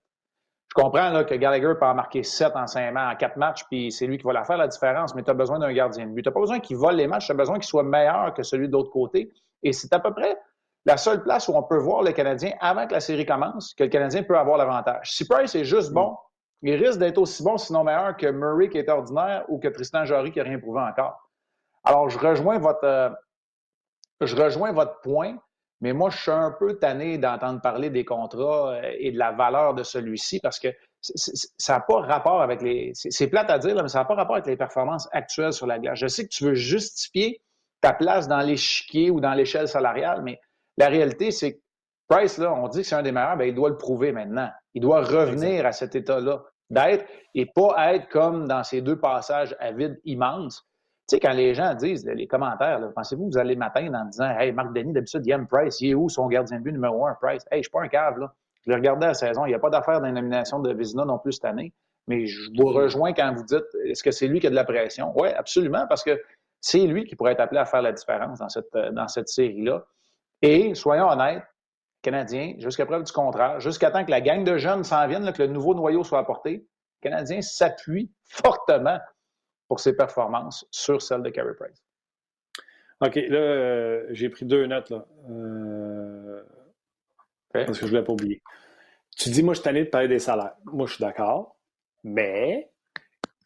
Comprends là, que Gallagher peut en marquer 7 en 5 en 4 matchs, puis c'est lui qui va la faire la différence, mais tu as besoin d'un gardien de but. Tu n'as pas besoin qu'il vole les matchs, tu as besoin qu'il soit meilleur que celui de l'autre côté. Et c'est à peu près la seule place où on peut voir le Canadien avant que la série commence, que le Canadien peut avoir l'avantage. Si Price est juste bon, il risque d'être aussi bon, sinon meilleur, que Murray qui est ordinaire ou que Tristan Jory qui n'a rien prouvé encore. Alors, je rejoins votre, euh, je rejoins votre point. Mais moi, je suis un peu tanné d'entendre parler des contrats euh, et de la valeur de celui-ci parce que ça n'a pas rapport avec les. C'est plate à dire, mais ça n'a pas rapport avec les performances actuelles sur la glace. Je sais que tu veux justifier ta place dans l'échiquier ou dans l'échelle salariale, mais la réalité, c'est que Price, là, on dit que c'est un des meilleurs, bien, il doit le prouver maintenant. Il doit revenir à cet état-là d'être et pas être comme dans ces deux passages à vide immenses tu sais, quand les gens disent, les commentaires, pensez-vous vous allez matin en disant Hey, Marc Denis, d'habitude, il aime Price, il est où son gardien de but numéro un, Price? Hey, je suis pas un cave, là. Je l'ai regardé à la saison, il n'y a pas d'affaire nomination de Vizina non plus cette année. Mais je vous rejoins quand vous dites est-ce que c'est lui qui a de la pression? Oui, absolument, parce que c'est lui qui pourrait être appelé à faire la différence dans cette, dans cette série-là. Et soyons honnêtes, Canadiens, jusqu'à preuve du contraire, jusqu'à temps que la gang de jeunes s'en vienne, que le nouveau noyau soit apporté, le Canadien s'appuie fortement pour ses performances sur celle de Carey Price. OK, là, euh, j'ai pris deux notes, là. Euh, parce que je ne voulais pas oublier. Tu dis, moi, je suis tanné de parler des salaires. Moi, je suis d'accord, mais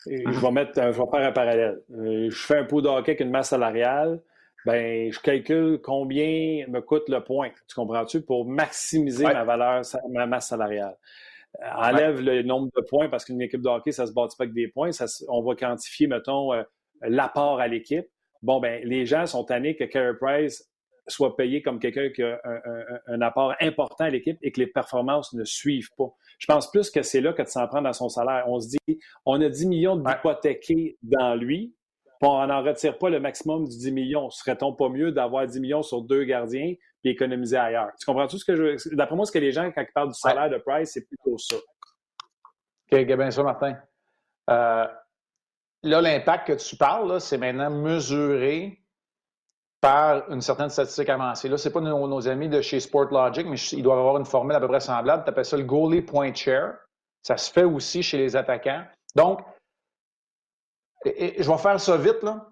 je vais mettre, je vais faire un parallèle. Euh, je fais un pot de hockey avec une masse salariale, ben, je calcule combien me coûte le point. Tu comprends-tu? Pour maximiser ma valeur, ma masse salariale. Enlève le nombre de points parce qu'une équipe de hockey, ça se bâtit pas avec des points. on va quantifier, mettons, euh, l'apport à l'équipe. Bon, ben, les gens sont tannés que Carey Price soit payé comme quelqu'un qui a un, apport important à l'équipe et que les performances ne suivent pas. Je pense plus que c'est là que de s'en prendre à son salaire. On se dit, on a 10 millions d'hypothéqués dans lui, puis on n'en retire pas le maximum du 10 millions. Serait-on pas mieux d'avoir 10 millions sur deux gardiens et économiser ailleurs? Tu comprends tout ce que je D'après moi, ce que les gens, quand ils parlent du salaire de Price, c'est plutôt ça. OK, bien ça, Martin. Euh, là, l'impact que tu parles, c'est maintenant mesuré par une certaine statistique avancée. Là, ce n'est pas nos, amis de chez Sportlogic, mais ils doivent avoir une formule à peu près semblable. Tu appelles ça le goalie point share. Ça se fait aussi chez les attaquants. Donc, je vais faire ça vite, là.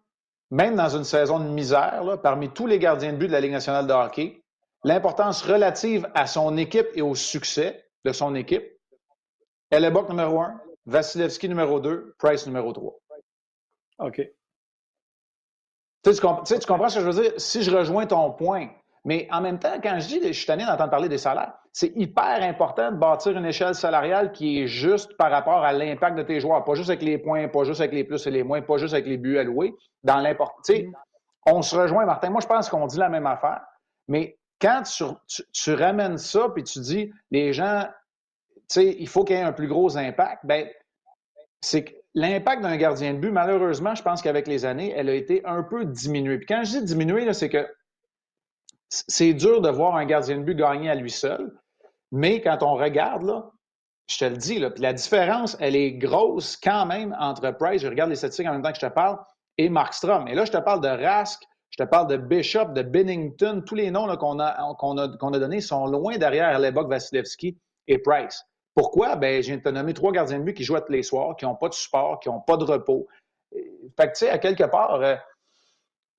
Même dans une saison de misère, parmi tous les gardiens de but de la Ligue nationale de hockey, l'importance relative à son équipe et au succès de son équipe, Hellebuck numéro 1, Vasilevski numéro 2, Price numéro 3. OK. Tu, tu, comprends ce que je veux dire? Si je rejoins ton point, mais en même temps, quand je dis, je suis tanné d'entendre parler des salaires, c'est hyper important de bâtir une échelle salariale qui est juste par rapport à l'impact de tes joueurs, pas juste avec les points, pas juste avec les plus et les moins, pas juste avec les buts alloués, dans l'important. Mm. On se rejoint, Martin. Moi, je pense qu'on dit la même affaire, mais quand tu, ramènes ça puis tu dis, les gens, tu sais, il faut qu'il y ait un plus gros impact, ben c'est que l'impact d'un gardien de but, malheureusement, je pense qu'avec les années, elle a été un peu diminuée. Puis quand je dis diminuée, c'est que c'est dur de voir un gardien de but gagner à lui seul. Mais quand on regarde, là, je te le dis, là, la différence, elle est grosse quand même entre Price, je regarde les statistiques en même temps que je te parle, et Markstrom. Et là, je te parle de Rask, te parle de Bishop, de Bennington. Tous les noms qu'on a, donnés sont loin derrière l'époque Vasilevski et Price. Pourquoi? Ben, te nommer trois gardiens de but qui jouent tous les soirs, qui n'ont pas de support, qui n'ont pas de repos. Fait que, tu sais, à quelque part, euh,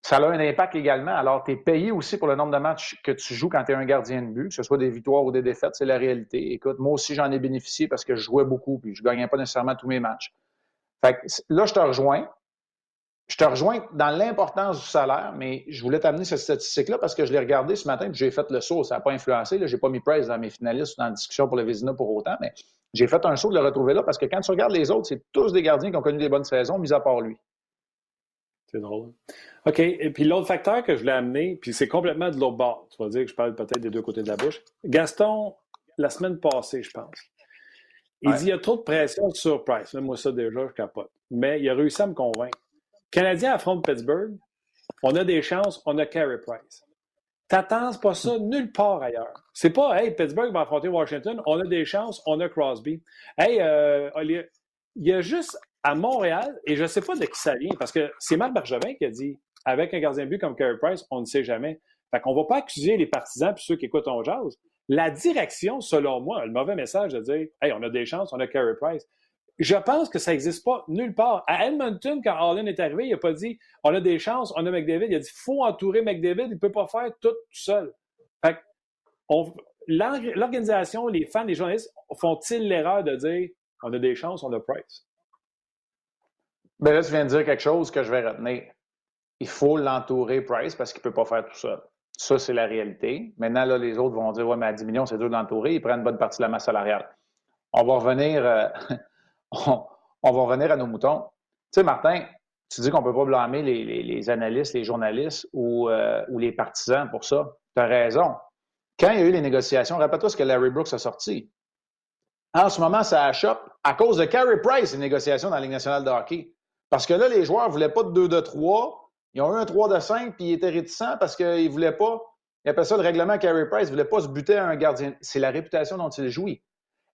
ça a un impact également. Alors, tu es payé aussi pour le nombre de matchs que tu joues quand tu es un gardien de but, que ce soit des victoires ou des défaites, c'est la réalité. Écoute, moi aussi, j'en ai bénéficié parce que je jouais beaucoup, puis je ne gagnais pas nécessairement tous mes matchs. Fait que, là, je te rejoins. Je te rejoins dans l'importance du salaire, mais je voulais t'amener cette statistique-là parce que je l'ai regardé ce matin, puis j'ai fait le saut. Ça n'a pas influencé. Je n'ai pas mis Price dans mes finalistes ou dans la discussion pour le Vézina pour autant, mais j'ai fait un saut de le retrouver là parce que quand tu regardes les autres, c'est tous des gardiens qui ont connu des bonnes saisons, mis à part lui. C'est drôle. OK. Et puis l'autre facteur que je voulais amener, puis c'est complètement de l'autre bord. Tu vas dire que je parle peut-être des deux côtés de la bouche. Gaston, la semaine passée, je pense, il dit qu'il y a trop de pression sur Price. moi, ça, déjà, je capote. Mais il a réussi à me convaincre. Canadien affronte Pittsburgh. On a des chances, on a Carey Price. T'attends pas ça nulle part ailleurs. C'est pas, hey, Pittsburgh va affronter Washington, on a des chances, on a Crosby. Hey, euh, il y a juste à Montréal, et je ne sais pas de qui ça vient, parce que c'est Marc Bergevin qui a dit avec un gardien de but comme Carey Price, on ne sait jamais. Fait qu'on ne va pas accuser les partisans puis ceux qui écoutent on jazz. La direction, selon moi, le mauvais message de dire Hey, on a des chances, on a Carey Price. Je pense que ça n'existe pas nulle part. À Edmonton, quand Allen est arrivé, il n'a pas dit on a des chances, on a McDavid. Il a dit faut entourer McDavid, il ne peut pas faire tout, tout seul. Fait l'organisation, les fans, les journalistes font-ils l'erreur de dire on a des chances, on a Price? Ben là, tu viens de dire quelque chose que je vais retenir. Il faut l'entourer, Price, parce qu'il ne peut pas faire tout ça. Ça, c'est la réalité. Maintenant, là, les autres vont dire Ouais, mais à 10 millions, c'est dur de l'entourer. Ils prennent une bonne partie de la masse salariale. On va revenir, euh, on, va revenir à nos moutons. Tu sais, Martin, tu dis qu'on ne peut pas blâmer les, analystes, les journalistes euh, ou, les partisans pour ça. Tu as raison. Quand il y a eu les négociations, rappelle-toi ce que Larry Brooks a sorti. En ce moment, ça achoppe à cause de Carey Price, les négociations dans la Ligue nationale de hockey. Parce que là, les joueurs ne voulaient pas de 2 de 3. Ils ont eu un 3 de 5, puis ils étaient réticents parce qu'ils ne voulaient pas. Ils appellent ça le règlement Carey Price. Ils ne voulaient pas se buter à un gardien. C'est la réputation dont il jouit.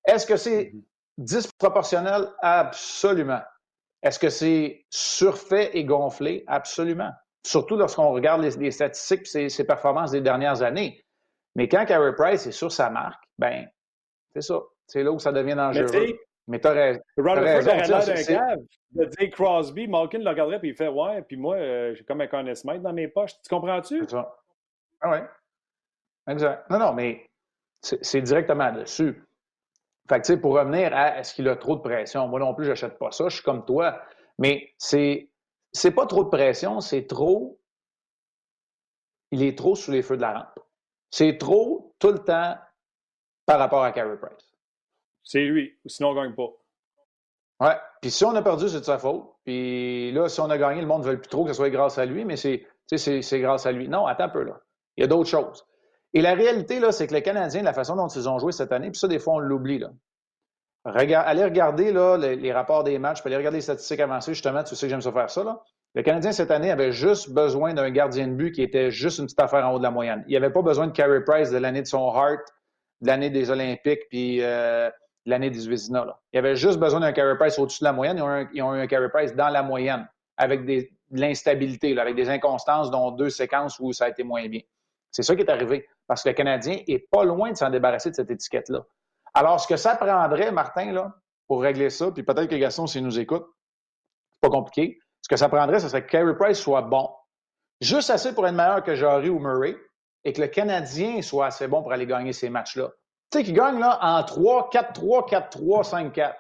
Est-ce que c'est mm-hmm. Disproportionnel? Absolument. Est-ce que c'est surfait et gonflé? Absolument. Surtout lorsqu'on regarde les, statistiques et ses, performances des dernières années. Mais quand Carey Price est sur sa marque, ben, c'est ça. C'est là où ça devient dangereux. Mais t'as raison. Rutherford aurait l'air d'un de dire Crosby, Malkin le regarderait puis il fait Ouais, puis moi, euh, j'ai comme un connaissement dans mes poches. Tu comprends-tu? C'est ça. Ah ouais. Exact. Non, non, mais c'est directement dessus. Fait que, tu sais, pour revenir à est-ce qu'il a trop de pression, moi non plus, j'achète pas ça, je suis comme toi. Mais c'est c'est pas trop de pression, c'est trop. Il est trop sous les feux de la rampe. C'est trop tout le temps par rapport à Carey Price. C'est lui. Sinon, on ne gagne pas. Ouais. Puis si on a perdu, c'est de sa faute. Puis là, si on a gagné, le monde ne veut plus trop que ce soit grâce à lui, mais c'est grâce à lui. Non, attends un peu là. Il y a d'autres choses. Et la réalité, là, c'est que les Canadiens, la façon dont ils ont joué cette année, puis ça, des fois, on l'oublie. Là. allez regarder là, les, rapports des matchs, puis allez regarder les statistiques avancées, justement, tu sais que j'aime ça faire ça. Là. Le Canadien, cette année, avait juste besoin d'un gardien de but qui était juste une petite affaire en haut de la moyenne. Il avait pas besoin de Carey Price de l'année de son Heart, de l'année des Olympiques, puis euh, l'année des Vézina. Il avait juste besoin d'un Carey Price au-dessus de la moyenne. Ils ont, eu un Carey Price dans la moyenne, avec de l'instabilité, avec des inconstances, dont deux séquences où ça a été moins bien. C'est ça qui est arrivé. Parce que le Canadien est pas loin de s'en débarrasser de cette étiquette-là. Alors, ce que ça prendrait, Martin, là, pour régler ça, puis peut-être que Gaston, s'il nous écoute, c'est pas compliqué. Ce que ça prendrait, ce serait que Carey Price soit bon. Juste assez pour être meilleur que Jarry ou Murray et que le Canadien soit assez bon pour aller gagner ces matchs-là. Tu sais, qu'il gagne là, en 3, 4-3, 4-3, 5-4.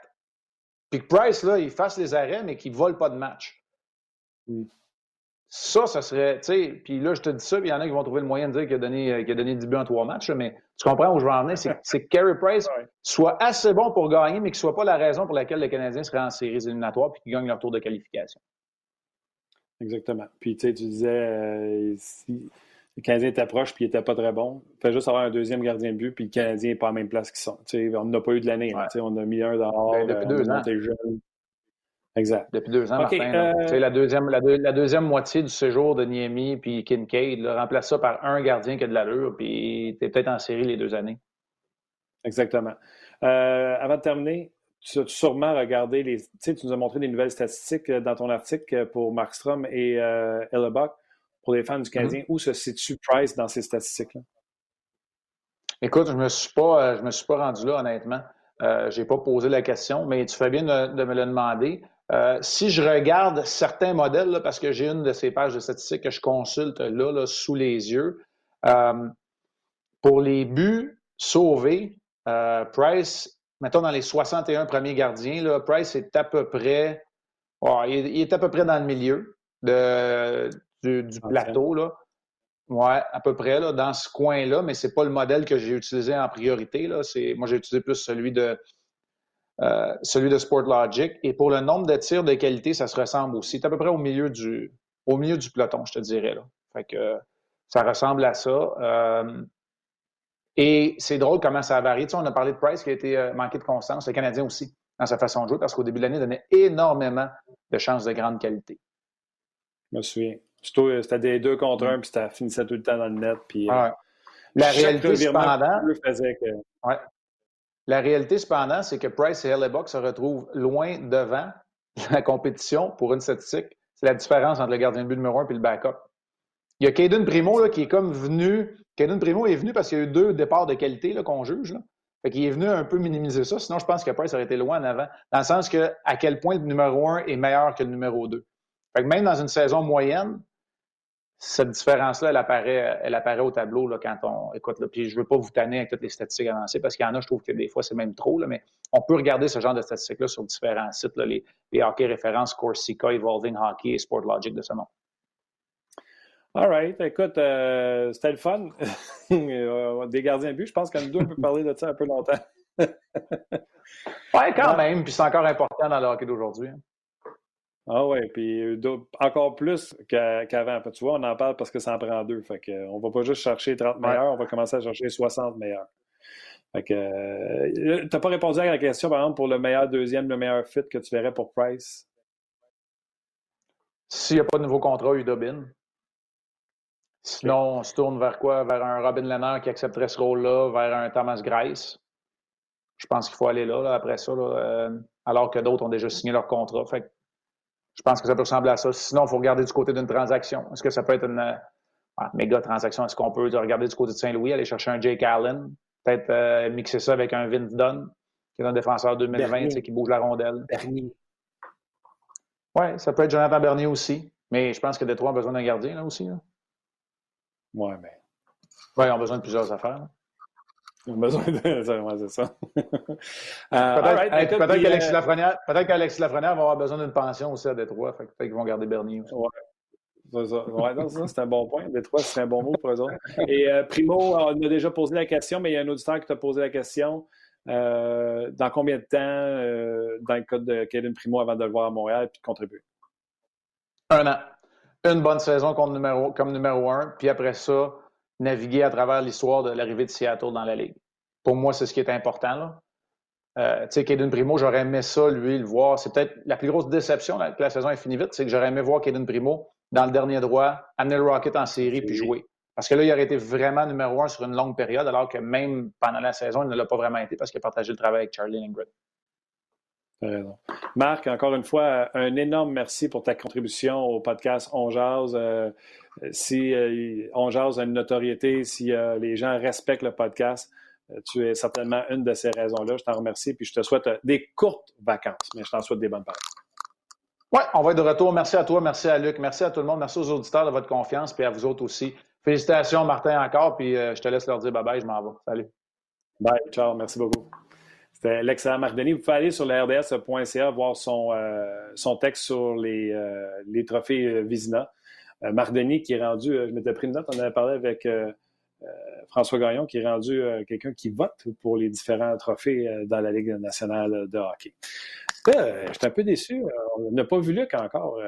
Puis que Price, là, il fasse les arrêts, mais qu'il ne vole pas de match. Mm. Ça, ça serait, tu sais, puis là, je te dis ça, puis il y en a qui vont trouver le moyen de dire qu'il a donné, euh, qu'il a donné 10 buts en trois matchs, mais tu comprends où je veux en venir, c'est que Carey Price soit assez bon pour gagner, mais qu'il ne soit pas la raison pour laquelle les Canadiens seraient en séries éliminatoires puis qu'ils gagnent leur tour de qualification. Exactement. Puis, tu sais, tu disais, euh, si le Canadien t'approche puis il n'était pas très bon, fait juste avoir un deuxième gardien de but puis le Canadien n'est pas à la même place qu'ils sont. Tu sais, on n'a pas eu de l'année. sais, On a mis un dehors. Ben, depuis euh, deux ans. Jeune. Exact. Depuis deux ans, Martin. Euh, la, deuxième, la, deuxième moitié du séjour de Niemi puis Kincaid, là, remplace ça par un gardien qui a de l'allure, puis tu es peut-être en série les deux années. Exactement. Euh, avant de terminer, tu as sûrement regardé les. Tu sais, tu nous as montré des nouvelles statistiques euh, dans ton article pour Markstrom et euh, pour les fans du Canadien. Mm-hmm. Où se situe Price dans ces statistiques-là? Écoute, je ne me, suis pas, je me suis pas rendu là, honnêtement. je n'ai pas posé la question, mais tu fais bien de me le demander. Euh, si je regarde certains modèles, parce que j'ai une de ces pages de statistiques que je consulte là, sous les yeux, euh, pour les buts sauvés, euh, Price, mettons dans les 61 premiers gardiens, là, Price est à peu près, il, est, à peu près dans le milieu de, du, plateau. Là. Ouais, à peu près là, dans ce coin-là, mais ce n'est pas le modèle que j'ai utilisé en priorité. Là. Moi, j'ai utilisé plus celui de euh, celui de Sportlogic. Et pour le nombre de tirs de qualité, ça se ressemble aussi. C'est à peu près au milieu du, au milieu du peloton, je te dirais. Là. Fait que ça ressemble à ça. Euh, et c'est drôle comment ça a varié. Tu sais, on a parlé de Price qui a été euh, manqué de constance, le Canadien aussi, dans sa façon de jouer, parce qu'au début de l'année, il donnait énormément de chances de grande qualité. Je me souviens. C'était des deux contre un, puis ça finissait tout le temps dans le net. Puis, La réalité, cependant, faisait que... ouais. La réalité, cependant, c'est que Price et Hellebuck se retrouvent loin devant la compétition pour une statistique. C'est la différence entre le gardien de but numéro un et le backup. Il y a Caden Primo là, qui est comme venu. Caden Primo est venu parce qu'il y a eu deux départs de qualité qu'on juge. Là. Fait qu'il est venu un peu minimiser ça. Sinon, je pense que Price aurait été loin en avant. Dans le sens que à quel point le numéro un est meilleur que le numéro deux. Fait que même dans une saison moyenne, cette différence-là, elle apparaît, elle apparaît au tableau là, quand on écoute. Là, puis je ne veux pas vous tanner avec toutes les statistiques avancées parce qu'il y en a, je trouve que des fois, c'est même trop, là, mais on peut regarder ce genre de statistiques-là sur différents sites, là, les, les, hockey références, Corsica, Evolving Hockey et Sportlogic de ce monde. All right. Écoute, euh, c'était le fun. des gardiens de but, je pense qu'en deux, on peut parler de ça un peu longtemps. oui, quand même. Puis c'est encore important dans le hockey d'aujourd'hui. Hein. Ah oui, puis euh, encore plus qu'avant. tu vois, on en parle parce que ça en prend deux. Fait que, on va pas juste chercher 30 meilleurs, on va commencer à chercher 60 meilleurs. Fait que, euh, t'as pas répondu à la question, par exemple, pour le meilleur deuxième, le meilleur fit que tu verrais pour Price? S'il n'y a pas de nouveau contrat, Udobin. Sinon, on se tourne vers quoi? Vers un Robin Leonard qui accepterait ce rôle-là, vers un Thomas Grice. Je pense qu'il faut aller là, après ça, euh, alors que d'autres ont déjà signé leur contrat. Fait je pense que ça peut ressembler à ça. Sinon, il faut regarder du côté d'une transaction. Est-ce que ça peut être une euh, méga transaction? Est-ce qu'on peut regarder du côté de Saint-Louis, aller chercher un Jake Allen, peut-être euh, mixer ça avec un Vince Dunn, qui est un défenseur 2020 qui bouge la rondelle? Bernier. Oui, ça peut être Jonathan Bernier aussi. Mais je pense que Détroit a besoin d'un gardien là aussi. Oui, mais. Oui, ils ont besoin de plusieurs affaires. Ont besoin de. c'est ça. Euh, peut-être qu'Alexis Lafrenière, peut Lafrenière va avoir besoin d'une pension aussi à Détroit. Peut-être qu'ils vont garder Bernier aussi. Ouais. C'est un bon point. Détroit, c'est un bon mot pour eux autres. Et euh, Primo, on a déjà posé la question, mais il y a un auditeur qui t'a posé la question. dans combien de temps, dans le cas de Caden Primo, avant de le voir à Montréal et de contribuer? Un an. Une bonne saison comme numéro, comme numéro un, puis après ça, naviguer à travers l'histoire de l'arrivée de Seattle dans la Ligue. Pour moi, c'est ce qui est important. Là. Euh, tu sais, Caden Primo, j'aurais aimé ça, lui, le voir. C'est peut-être la plus grosse déception que la saison est finie vite, c'est que j'aurais aimé voir Caden Primo dans le dernier droit, amener le Rocket en série puis jouer. Parce que là, il aurait été vraiment numéro un sur une longue période, alors que même pendant la saison, il ne l'a pas vraiment été parce qu'il a partagé le travail avec Charlie Lindgren. Marc, encore une fois, un énorme merci pour ta contribution au podcast On Jazz. Euh, si euh, On a une notoriété, si les gens respectent le podcast, euh, tu es certainement une de ces raisons-là. Je t'en remercie, puis je te souhaite euh, des courtes vacances, mais je t'en souhaite des bonnes vacances. Oui, on va être de retour. Merci à toi, merci à Luc, merci à tout le monde, merci aux auditeurs de votre confiance, puis à vous autres aussi. Félicitations, Martin, encore, puis euh, je te laisse leur dire bye-bye, je m'en vais. Salut. Bye, ciao, merci beaucoup. C'était l'excellent Marc Denis. Vous pouvez aller sur RDS.ca voir son, son texte sur les, les trophées Vizina. Marc Denis qui est rendu, je m'étais pris une note, on avait parlé avec euh, François Gagnon, qui est rendu euh, quelqu'un qui vote pour les différents trophées euh, dans la Ligue nationale de hockey. je suis un peu déçu. On n'a pas vu Luc encore.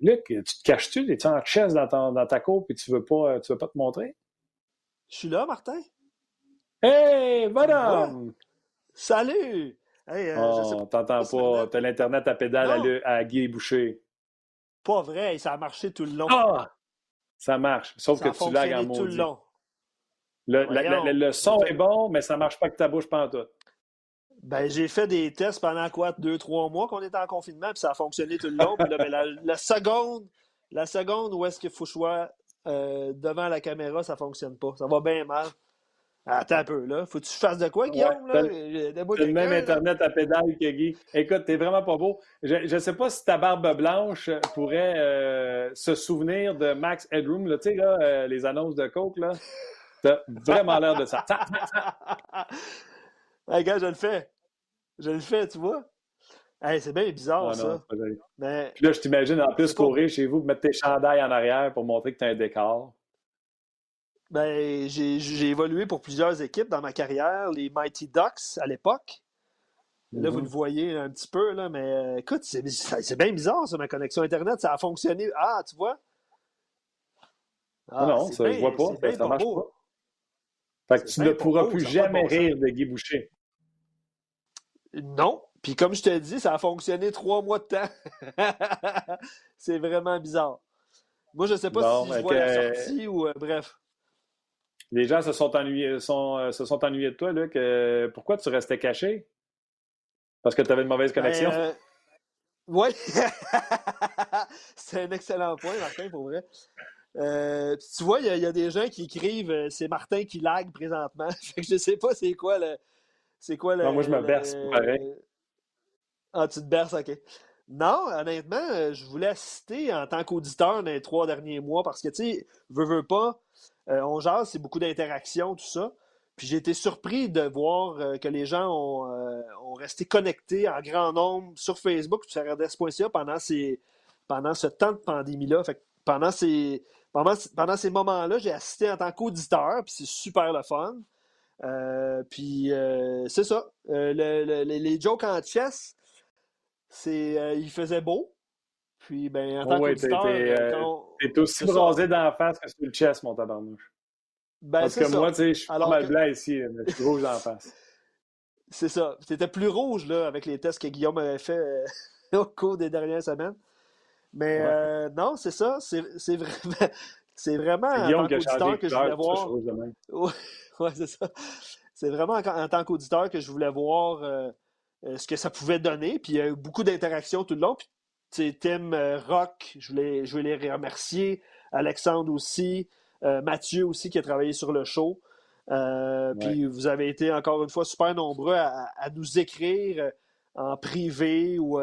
Luc, tu te caches-tu? Es-tu en chaise dans, ta cour et tu veux pas, tu veux pas te montrer? Je suis là, Martin. Hey, bonhomme! Salut! Hey, oh, t'entends pas. T'as l'Internet à pédale à, Guy Boucher. Pas vrai, ça a marché tout le long. Ah! Ça marche. Sauf que tu lagues en tout le long. Le, son est bon, mais ça ne marche pas avec ta bouche tout. Ben, j'ai fait des tests pendant quoi, deux, trois mois qu'on était en confinement, puis ça a fonctionné tout le long. la, seconde, la seconde où est-ce qu'il faut choisir euh, devant la caméra, ça ne fonctionne pas. Ça va bien mal. Attends un peu, là. Faut que tu fasses de quoi, Guillaume? là? C'est le même Internet à pédale que Guy. Écoute, t'es vraiment pas beau. Je ne sais pas si ta barbe blanche pourrait euh, se souvenir de Max Headroom, tu sais, là, euh, les annonces de Coke, là. T'as vraiment l'air de ça. hey, gars, je le fais. Je le fais, tu vois. Hey, c'est bien bizarre, ça. Mais... Puis là, je t'imagine en plus courir chez vous, mettre tes chandails en arrière pour montrer que tu as un décor. Ben, j'ai évolué pour plusieurs équipes dans ma carrière, les Mighty Ducks à l'époque. Là, vous mm-hmm. le voyez un petit peu, là, mais euh, écoute, c'est bien bizarre, ça, ma connexion Internet. Ça a fonctionné. Ah, tu vois? Ah, non, ça, ne je vois pas. Ça, marche pas. Fait que tu ne pourras plus jamais rire de Guy Boucher. Non. Puis comme je te dis, ça a fonctionné trois mois de temps. c'est vraiment bizarre. Moi, je ne sais pas si je vois la sortie ou euh, bref. Les gens se sont ennuyés, sont, euh, se sont ennuyés de toi, Luc. pourquoi tu restais caché? Parce que tu avais une mauvaise connexion? Euh, oui. c'est un excellent point, Martin, pour vrai. Euh, tu vois, il y, a des gens qui écrivent euh, c'est Martin qui lag présentement. je ne sais pas c'est quoi le. C'est quoi le. Non, moi je me berce, pareil. Ah, tu te berces, ok. Non, honnêtement, euh, je voulais assister en tant qu'auditeur dans les trois derniers mois parce que, tu sais, veux, veux pas, on jase, c'est beaucoup d'interactions, tout ça. Puis j'ai été surpris de voir que les gens ont, resté connectés en grand nombre sur Facebook, sur RDS.ca pendant, ces, pendant ce temps de pandémie-là. Fait pendant ces, pendant, ces moments-là, j'ai assisté en tant qu'auditeur, puis c'est super le fun. Euh, puis euh, c'est ça. Euh, les jokes en chess, c'est, il faisait beau. Puis, ben, en tant qu'auditeur. T'es aussi bronzé dans la face que sur le chess, mon tabarnouche. Ben, Parce que moi, tu sais, je suis pas mal blanc ici, mais je suis rouge dans la face. C'est ça. C'était plus rouge, là, avec les tests que Guillaume avait fait au cours des dernières semaines. Mais euh, non, c'est ça. C'est vraiment. C'est vraiment en tant qu'auditeur que je voulais voir. ouais, c'est ça. C'est vraiment en, tant qu'auditeur que je voulais voir euh, euh, ce que ça pouvait donner. Puis il y a eu beaucoup d'interactions tout le long. Puis, Tim Rock, je voulais, je voulais les remercier. Alexandre aussi. Mathieu aussi qui a travaillé sur le show. Puis vous avez été encore une fois super nombreux à, à nous écrire en privé ou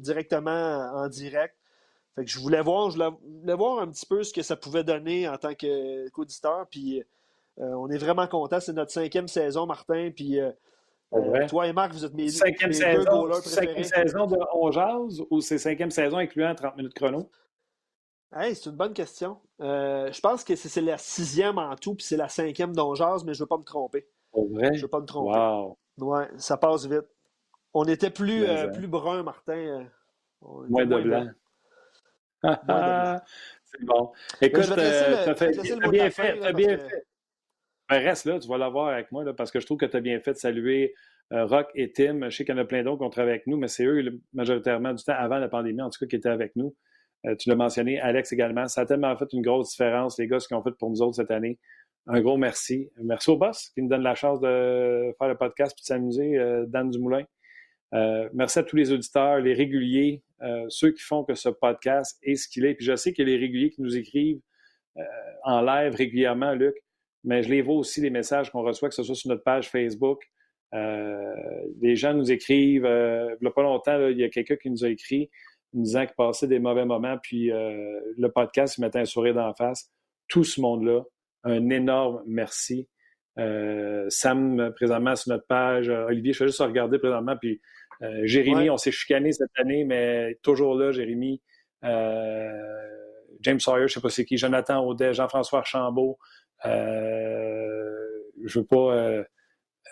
directement en direct. Fait que je voulais voir, je voulais voir un petit peu ce que ça pouvait donner en tant qu'auditeur. puis euh, on est vraiment content. C'est notre cinquième saison, Martin. Puis euh, euh, toi et Marc, vous êtes mes, cinquième saison, deux goalers préférés. Cinquième saison de On ou c'est cinquième saison incluant 30 minutes chrono? Hey, c'est une bonne question. je pense que c'est la sixième en tout, puis c'est la cinquième d'On Jazz, mais je ne veux pas me tromper. Pour vrai? Je ne veux pas me tromper. Wow. Ouais, ça passe vite. On était plus, euh, plus brun, Martin. moins de blanc. C'est bon. Écoute, tu as, bien fait. Ben, reste là, tu vas l'avoir avec moi, là, parce que je trouve que tu as bien fait de saluer euh, Rock et Tim. Je sais qu'il y en a plein d'autres qui ont travaillé avec nous, mais c'est eux, majoritairement du temps avant la pandémie, en tout cas, qui étaient avec nous. Euh, tu l'as mentionné, Alex également. Ça a tellement fait une grosse différence, les gars, ce qu'ils ont fait pour nous autres cette année. Un gros merci. Merci au boss qui nous donne la chance de faire le podcast et de s'amuser, euh, Dan Dumoulin. merci à tous les auditeurs, les réguliers, ceux qui font que ce podcast est ce qu'il est. Puis je sais a les réguliers qui nous écrivent en live régulièrement, Luc mais je les vois aussi, les messages qu'on reçoit, que ce soit sur notre page Facebook. Euh, les gens nous écrivent. Euh, il n'y a pas longtemps, il y a quelqu'un qui nous a écrit nous disant qu'il passait des mauvais moments, puis euh, le podcast, il mettait un sourire d'en face. Tout ce monde-là, un énorme merci. Sam, présentement, sur notre page. Olivier, je vais juste regarder présentement, puis Jérémy, on s'est chicané cette année, mais toujours là, Jérémy. James Sawyer, je ne sais pas c'est qui, Jonathan Audet, Jean-François Archambault, euh, je veux pas.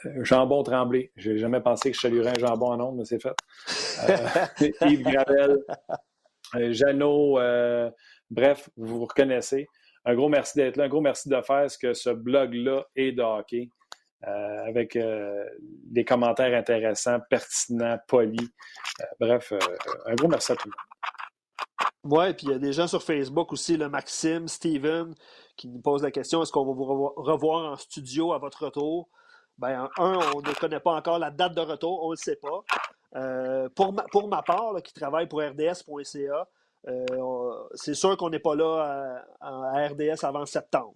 Euh, jambon tremblé. J'ai jamais pensé que je saluerais un jambon en ondes, mais c'est fait. Euh, Yves Gravel, Jeannot, bref, vous vous reconnaissez. Un gros merci d'être là, un gros merci de faire ce que ce blog-là est de hockey. avec des commentaires intéressants, pertinents, polis. bref, un gros merci à tout le monde. Oui, puis il y a des gens sur Facebook aussi, le Maxime, Steven, qui nous pose la question est-ce qu'on va vous revoir en studio à votre retour? Ben, un, on ne connaît pas encore la date de retour, on ne le sait pas. Euh, pour, ma, pour ma part, qui travaille pour RDS.ca, euh, c'est sûr qu'on n'est pas là à, RDS avant septembre.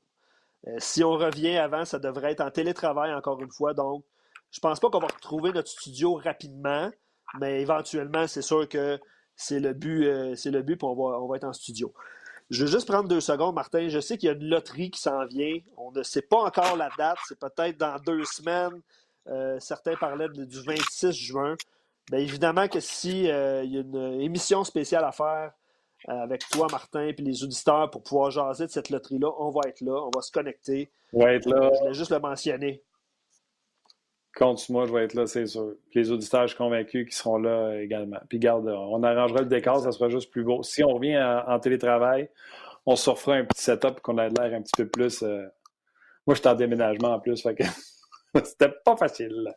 Euh, si on revient avant, ça devrait être en télétravail encore une fois. Donc, je pense pas qu'on va retrouver notre studio rapidement, mais éventuellement, c'est sûr que c'est le but, c'est le but, on va, on va être en studio. Je veux juste prendre deux secondes, Martin. Je sais qu'il y a une loterie qui s'en vient. On ne sait pas encore la date. C'est peut-être dans deux semaines. Euh, certains parlaient du 26 juin. Bien évidemment que si euh, il y a une émission spéciale à faire euh, avec toi, Martin, et les auditeurs pour pouvoir jaser de cette loterie-là, on va être là, on va se connecter. On va être là. Je voulais juste le mentionner. Compte moi, je vais être là, c'est sûr. les auditeurs, je suis convaincu qu'ils seront là également. Puis garde, on arrangera le décor, ça sera juste plus beau. Si on revient en, télétravail, on se refera un petit setup qu'on a l'air un petit peu plus. Euh, moi, je suis en déménagement en plus, fait que c'était pas facile.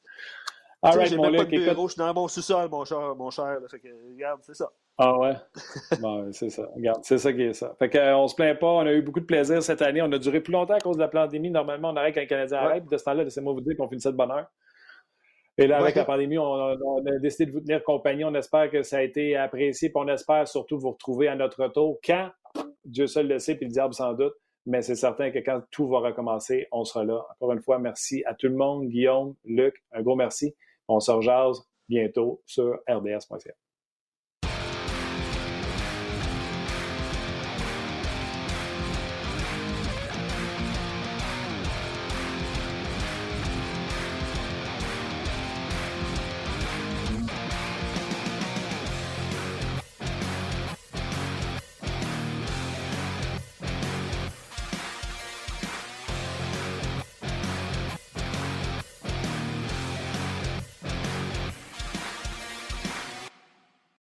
All même pas de bureau, je suis dans mon sous-sol, mon cher. Mon cher fait que, regarde, c'est ça. Ah ouais? bon, c'est ça. Regarde, c'est ça qui est ça. Fait qu'on euh, se plaint pas, on a eu beaucoup de plaisir cette année. On a duré plus longtemps à cause de la pandémie. Normalement, on arrête quand Canadien arrête. de ce temps-là, laissez-moi vous dire qu'on finissait de bonne heure. Et là, avec la pandémie, on a, décidé de vous tenir compagnie. On espère que ça a été apprécié. Puis on espère surtout vous retrouver à notre retour. Quand? Dieu seul le sait, puis le diable sans doute. Mais c'est certain que quand tout va recommencer, on sera là. Encore une fois, merci à tout le monde. Guillaume, Luc, un gros merci. On se rejase bientôt sur rds.ca.